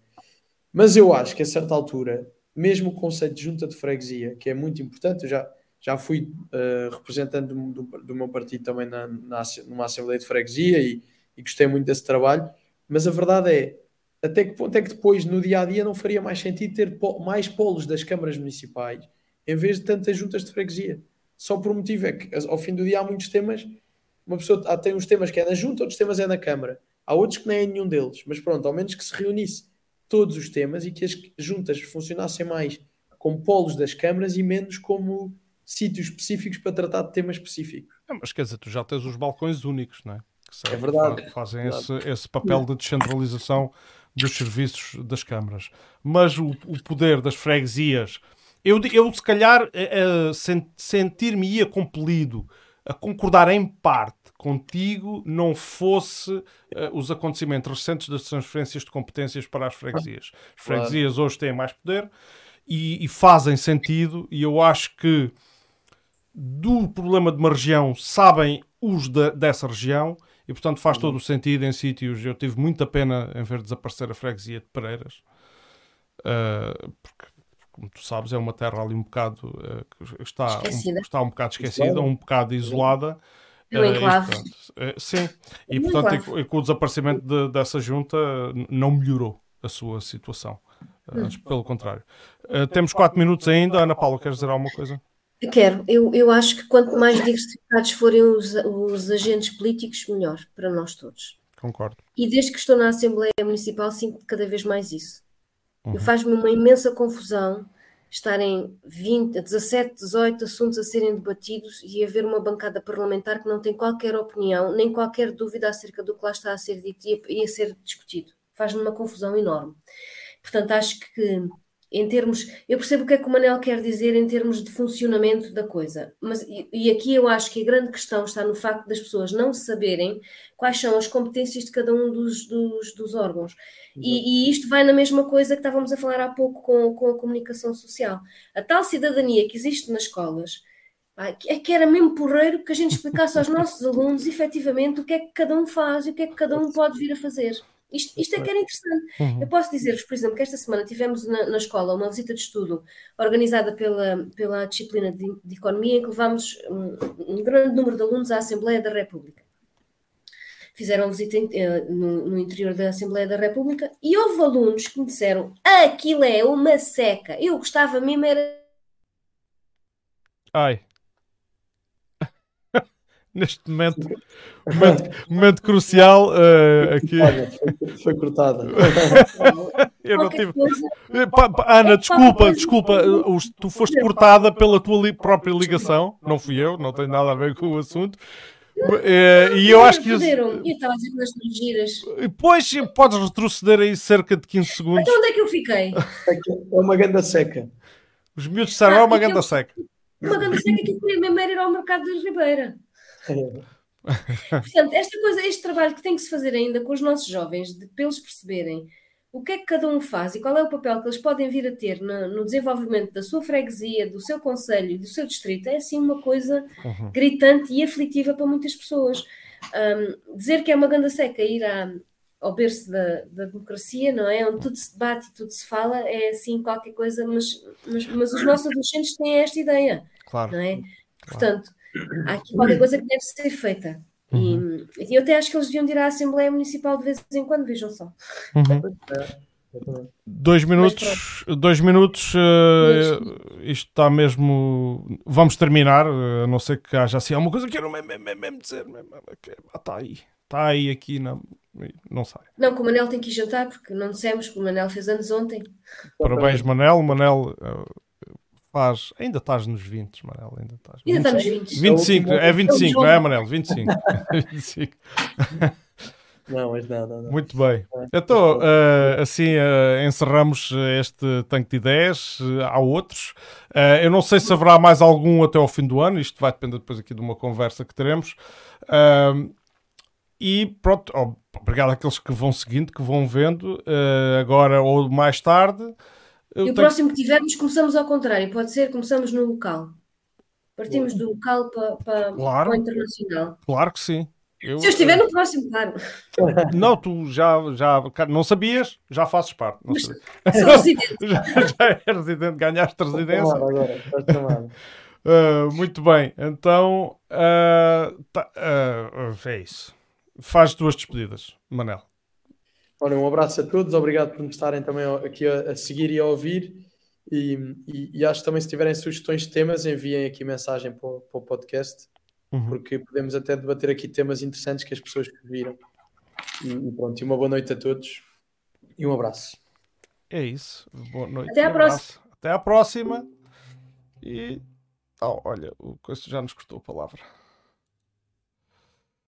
Mas eu acho que a certa altura, mesmo o conceito de junta de freguesia, que é muito importante, eu já, já fui uh, representante do, do, do, meu partido também na, na, numa Assembleia de Freguesia e, e gostei muito desse trabalho, mas a verdade é, até que ponto é que depois, no dia a dia, não faria mais sentido ter mais polos das câmaras municipais em vez de tantas juntas de freguesia? Só por um motivo é que, ao fim do dia, há muitos temas. Uma pessoa tem uns temas que é na junta, outros temas é na câmara. Há outros que nem é nenhum deles. Mas pronto, ao menos que se reunisse todos os temas e que as juntas funcionassem mais como polos das câmaras e menos como sítios específicos para tratar de temas específicos. É, mas quer dizer, tu já tens os balcões únicos, não é? que é verdade. fazem é verdade. Esse, esse papel de descentralização dos serviços das câmaras. Mas o, o poder das freguesias, eu, eu se calhar é, é, sentir-me-ia compelido a concordar em parte contigo não fosse uh, os acontecimentos recentes das transferências de competências para as freguesias. As freguesias claro. hoje têm mais poder e, e, fazem sentido, e eu acho que do problema de uma região sabem os de, dessa região e portanto faz todo o sentido em sítios. Eu tive muita pena em ver desaparecer a freguesia de Pereiras, uh, porque, como tu sabes, é uma terra ali um bocado uh, que está um, está um bocado esquecida, um bocado isolada. No enclave. Uh, sim, e portanto, e, e com o desaparecimento de, dessa junta, não melhorou a sua situação. Hum. Pelo contrário. temos quatro minutos ainda. Ana Paula, queres dizer alguma coisa? Quero. Eu, eu acho que quanto mais diversificados forem os, os agentes políticos, melhor para nós todos. Concordo. E desde que estou na Assembleia Municipal, sinto cada vez mais isso. Uhum. Faz-me uma imensa confusão estarem 20, 17, 18 assuntos a serem debatidos e haver uma bancada parlamentar que não tem qualquer opinião, nem qualquer dúvida acerca do que lá está a ser dito e a, a ser discutido. Faz-me uma confusão enorme. Portanto, acho que em termos, eu percebo o que é que o Manel quer dizer em termos de funcionamento da coisa, mas e, aqui eu acho que a grande questão está no facto das pessoas não saberem quais são as competências de cada um dos, dos, dos órgãos. E, e, isto vai na mesma coisa que estávamos a falar há pouco com, com a comunicação social. A tal cidadania que existe nas escolas é que era mesmo porreiro que a gente explicasse aos nossos alunos efetivamente o que é que cada um faz e o que é que cada um pode vir a fazer. Isto, isto é que era interessante. Uhum. Eu posso dizer-vos, por exemplo, que esta semana tivemos na, na, escola uma visita de estudo organizada pela, pela disciplina de, de Economia, em que levámos um, um, grande número de alunos à Assembleia da República. Fizeram visita uh, no, no, interior da Assembleia da República e houve alunos que me disseram aquilo é uma seca. Eu gostava mesmo era... Ai neste momento, momento, momento crucial uh, aqui. Olha, foi, foi cortada. Eu não tive. Ana, desculpa, desculpa, tu foste cortada pela tua li própria ligação, não fui eu, não tem nada a ver com o assunto. Uh, e eu acho que. Eu estava a dizer que nas giras. Pois, podes retroceder aí cerca de 15 segundos. Então onde é que eu fiquei? É uma ganda seca. Os miúdos disseram, ah, é uma ah, ganda seca. Uma ganda seca que eu queria mesmo ir ao mercado de Ribeira. Portanto, esta coisa, este trabalho que tem que se fazer ainda com os nossos jovens, de, para eles perceberem o que é que cada um faz e qual é o papel que eles podem vir a ter no, no desenvolvimento da sua freguesia, do seu conselho e do seu distrito, é assim uma coisa uhum. gritante e aflitiva para muitas pessoas. Um, dizer que é uma ganda seca ir à, ao berço da, da, democracia, não é? Onde tudo se debate e tudo se fala, é assim qualquer coisa, mas, mas, mas os nossos adolescentes têm esta ideia, claro. não é? Claro. Portanto, há aqui qualquer coisa que deve ser feita. Uhum. E, eu até acho que eles deviam ir à Assembleia Municipal de vez em quando, vejam só. Uhum. Dois minutos, dois minutos, uh, isto está mesmo. Vamos terminar, uh, a não ser que haja assim alguma coisa que eu não mesmo, mesmo dizer. Está aí, está aí aqui, não, não sai. Não, que o Manel tem que ir jantar, porque não dissemos que o Manel fez anos ontem. Parabéns, Manel. Manel uh, faz. Ainda estás nos 20, Manel. Ainda estás. Ainda está nos 20. 25, é 25, não é, Manel? 25. 25. Não, mas não, não, não. Muito bem. Então, uh, assim uh, encerramos este tanque de ideias. Uh, há outros. eu não sei se haverá mais algum até ao fim do ano. Isto vai depender depois aqui de uma conversa que teremos. e pronto, oh, obrigado àqueles que vão seguindo, que vão vendo, agora ou mais tarde. E o próximo que tivermos, começamos ao contrário. Pode ser, começamos no local. Partimos do local para, para, claro, para o internacional. Claro que sim. Eu, Se eu estiver no próximo, claro. Não, tu já, já não sabias, já fazes parte. Não sou residente. já, já é residente, ganhaste residência. Agora, uh, muito bem, então uh, tá, uh, é isso. Faz duas despedidas, Manel. Olha, um abraço a todos, obrigado por me estarem também aqui a, a seguir e a ouvir. E, e, e, acho que também se tiverem sugestões de temas, enviem aqui mensagem para o, para o podcast uhum. porque podemos até debater aqui temas interessantes que as pessoas viram. E, e pronto, e uma boa noite a todos e um abraço. É isso. Boa noite. Até à um próxima. Até à próxima. E. Oh, olha, o coisa já nos cortou a palavra.